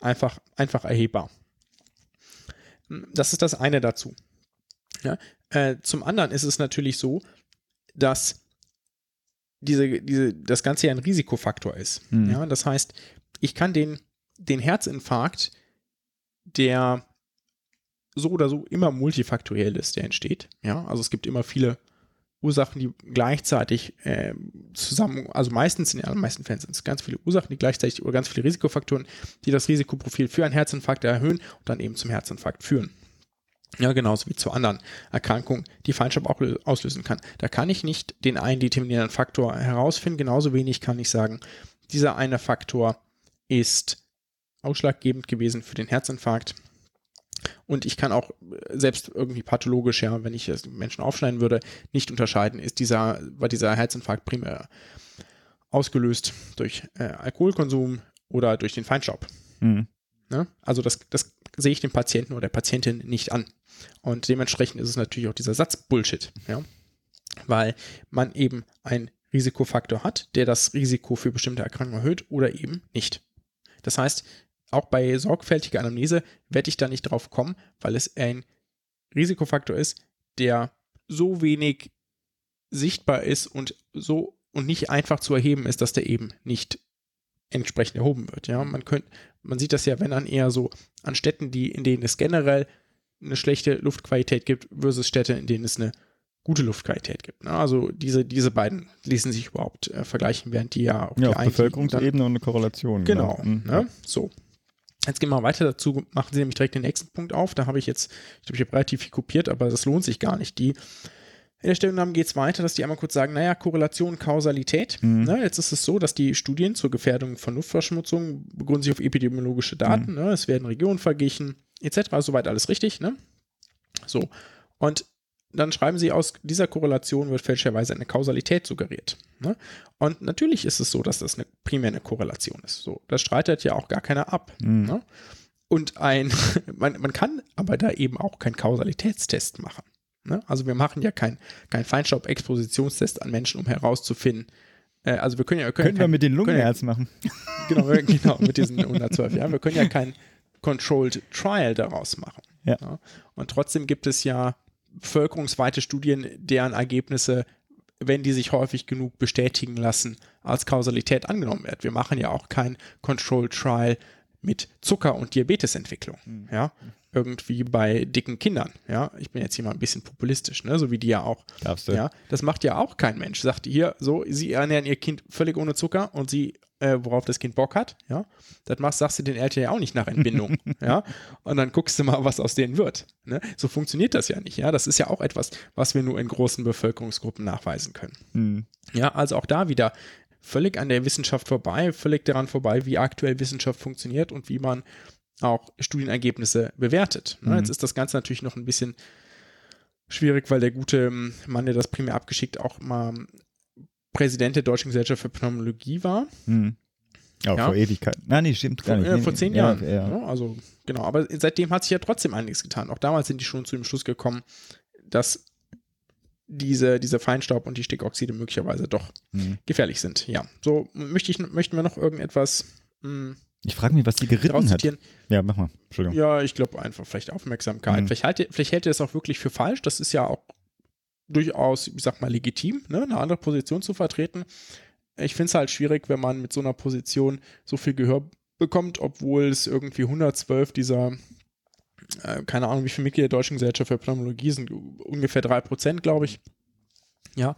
Einfach, einfach erhebbar. Das ist das eine dazu. Ja? Äh, zum anderen ist es natürlich so, dass diese, diese, das Ganze ja ein Risikofaktor ist. Mhm. Ja? Das heißt, ich kann den, den Herzinfarkt, der so oder so immer multifaktoriell ist, der entsteht. Ja, also es gibt immer viele Ursachen, die gleichzeitig äh, zusammen, also meistens in den allermeisten Fällen sind es ganz viele Ursachen, die gleichzeitig oder ganz viele Risikofaktoren, die das Risikoprofil für einen Herzinfarkt erhöhen und dann eben zum Herzinfarkt führen. Ja, genauso wie zu anderen Erkrankungen, die Feinstaub auch auslösen kann. Da kann ich nicht den einen determinierenden Faktor herausfinden, genauso wenig kann ich sagen, dieser eine Faktor ist ausschlaggebend gewesen für den Herzinfarkt. Und ich kann auch äh, selbst irgendwie pathologisch, ja, wenn ich es Menschen aufschneiden würde, nicht unterscheiden, ist dieser, war dieser Herzinfarkt primär ausgelöst durch äh, Alkoholkonsum oder durch den Feinstaub. Mhm. Ne? Also das, das sehe ich dem Patienten oder der Patientin nicht an. Und dementsprechend ist es natürlich auch dieser Satz Bullshit, ja. Weil man eben einen Risikofaktor hat, der das Risiko für bestimmte Erkrankungen erhöht oder eben nicht. Das heißt, auch bei sorgfältiger Anamnese werde ich da nicht drauf kommen, weil es ein Risikofaktor ist, der so wenig sichtbar ist und so und nicht einfach zu erheben ist, dass der eben nicht entsprechend erhoben wird. Ja, man könnte, man sieht das ja, wenn dann eher so an Städten, die, in denen es generell eine schlechte Luftqualität gibt, versus Städte, in denen es eine gute Luftqualität gibt. Ne? Also diese, diese beiden ließen sich überhaupt äh, vergleichen, während die ja auch Ja, auf Bevölkerungsebene und eine Korrelation. Genau. Mhm. Ne? So. Jetzt gehen wir weiter dazu, machen Sie nämlich direkt den nächsten Punkt auf. Da habe ich jetzt, ich glaube, ich habe relativ viel kopiert, aber das lohnt sich gar nicht. Die in der Stellungnahme geht es weiter, dass die einmal kurz sagen, naja, Korrelation, Kausalität. Mhm. Ne, jetzt ist es so, dass die Studien zur Gefährdung von Luftverschmutzung begründen sich auf epidemiologische Daten. Ne, es werden Regionen verglichen, etc. Soweit alles richtig. Ne? So. Und dann schreiben sie, aus dieser Korrelation wird fälschlicherweise eine Kausalität suggeriert. Ne? Und natürlich ist es so, dass das eine, primär eine Korrelation ist. So, das streitet ja auch gar keiner ab. Mhm. Ne? Und ein, <laughs> man, man kann aber da eben auch keinen Kausalitätstest machen. Ne? Also wir machen ja keinen kein Feinstaub-Expositionstest an Menschen, um herauszufinden, äh, also wir können ja wir Können wir kein- mit den können ja- Lungenherz machen. <laughs> Genau, wir- genau, mit diesen 112 Jahren. Wir können ja kein Controlled Trial daraus machen. Ja. Und trotzdem gibt es ja bevölkerungsweite Studien, deren Ergebnisse, wenn die sich häufig genug bestätigen lassen, als Kausalität angenommen werden. Wir machen ja auch kein Controlled Trial mit Zucker- und Diabetesentwicklung. Ja. Irgendwie bei dicken Kindern. Ja. Ich bin jetzt hier mal ein bisschen populistisch, ne? so wie die ja auch. Darfst du. Ja. Das macht ja auch kein Mensch. Sagt hier, so, sie ernähren ihr Kind völlig ohne Zucker und sie, äh, worauf das Kind Bock hat, ja, das machst, sagst du den Eltern ja auch nicht nach Entbindung, <laughs> ja, und dann guckst du mal, was aus denen wird. Ne? So funktioniert das ja nicht, ja. Das ist ja auch etwas, was wir nur in großen Bevölkerungsgruppen nachweisen können. Mhm. Ja, also auch da wieder völlig an der Wissenschaft vorbei, völlig daran vorbei, wie aktuell Wissenschaft funktioniert und wie man auch Studienergebnisse bewertet. Ne? Mhm. Jetzt ist das Ganze natürlich noch ein bisschen schwierig, weil der gute ähm, Mann, der das primär abgeschickt, auch mal Präsident der Deutschen Gesellschaft für Pneumologie war. Mhm. Ja, Ja. vor Ewigkeiten. Nein, nee, stimmt gar Vor, nicht. äh, Nee, vor nee. zehn Ja, Jahren. Ja, Ja, also, genau. Aber seitdem hat sich ja trotzdem einiges getan. Auch damals sind die schon zu dem Schluss gekommen, dass diese, diese Feinstaub und die Stickoxide möglicherweise doch Mhm. gefährlich sind. Ja. So, möchte ich, möchten wir noch irgendetwas mh, Ich frage mich, was die geritten hat. Ja, mach mal. Entschuldigung. Ja, ich glaube einfach vielleicht Aufmerksamkeit. Mhm. Vielleicht, halte, vielleicht hält er es auch wirklich für falsch. Das ist ja auch durchaus, ich sag mal, legitim, ne? eine andere Position zu vertreten. Ich finde es halt schwierig, wenn man mit so einer Position so viel Gehör bekommt, obwohl es irgendwie 112 dieser, äh, keine Ahnung, wie viele Mitglieder der Deutschen Gesellschaft für Pneumologie sind, ungefähr 3%, glaube ich. Ja.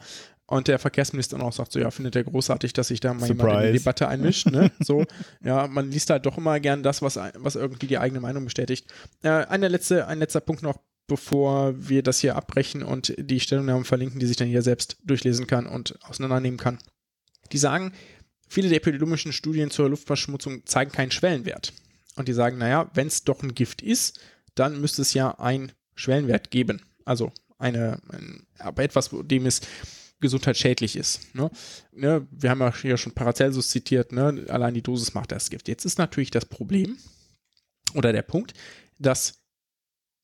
Und der Verkehrsminister dann auch sagt so, ja, findet er großartig, dass sich da mal jemand in Surprise. die Debatte einmischt. Ne? <laughs> So, ja, man liest halt doch immer gern das, was, was irgendwie die eigene Meinung bestätigt. Äh, eine letzte, ein letzter Punkt noch, bevor wir das hier abbrechen und die Stellungnahmen verlinken, die sich dann hier selbst durchlesen kann und auseinandernehmen kann. Die sagen, viele der epidemiologischen Studien zur Luftverschmutzung zeigen keinen Schwellenwert. Und die sagen, naja, wenn es doch ein Gift ist, dann müsste es ja einen Schwellenwert geben. Also eine, ein, aber etwas, dem es gesundheitsschädlich ist. Ne? Ne, wir haben ja hier schon Paracelsus zitiert, ne? allein die Dosis macht das Gift. Jetzt ist natürlich das Problem oder der Punkt, dass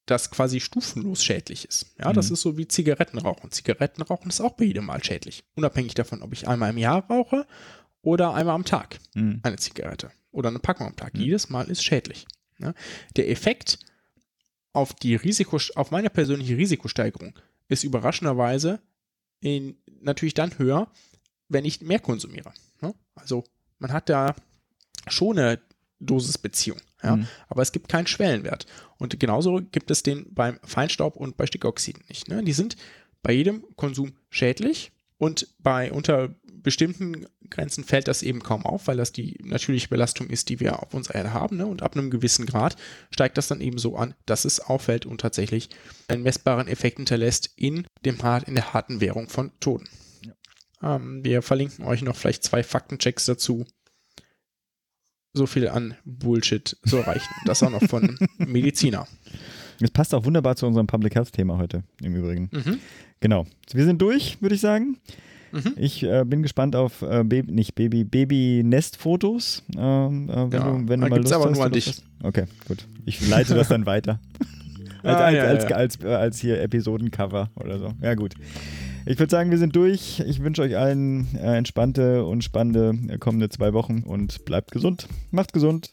das quasi stufenlos schädlich ist. Ja, das Mhm. ist so wie Zigarettenrauchen. Zigarettenrauchen ist auch bei jedem Mal schädlich. Unabhängig davon, ob ich einmal im Jahr rauche oder einmal am Tag Mhm. eine Zigarette oder eine Packung am Tag. Jedes Mal ist schädlich. Ja, der Effekt auf die Risiko, auf meine persönliche Risikosteigerung ist überraschenderweise in, natürlich dann höher, wenn ich mehr konsumiere. Ne? Also man hat da schon eine Dosisbeziehung, ja? Mhm. aber es gibt keinen Schwellenwert. Und genauso gibt es den beim Feinstaub und bei Stickoxiden nicht. Ne? Die sind bei jedem Konsum schädlich und bei unter bestimmten Grenzen fällt das eben kaum auf, weil das die natürliche Belastung ist, die wir auf unserer Erde haben. Ne? Und ab einem gewissen Grad steigt das dann eben so an, dass es auffällt und tatsächlich einen messbaren Effekt hinterlässt in, dem, in der harten Währung von Toten. Ähm, wir verlinken euch noch vielleicht zwei Faktenchecks dazu. So viel an Bullshit zu erreichen. Das auch noch von <laughs> Mediziner. Das passt auch wunderbar zu unserem Public Health Thema heute, im Übrigen. Mhm. Genau. Wir sind durch, würde ich sagen. Mhm. Ich äh, bin gespannt auf äh, Baby, nicht Baby, Baby-Nest-Fotos. Ähm, äh, wenn Ja, du, wenn du mal Lust aber hast, nur an dich. hast. Okay, gut. Ich leite das dann weiter. <laughs> als, Ah, als, ja, als, ja. als, äh, als hier Episodencover oder so. Ja, gut. Ich würde sagen, wir sind durch. Ich wünsche euch allen äh, entspannte und spannende äh, kommende zwei Wochen und bleibt gesund. Macht gesund.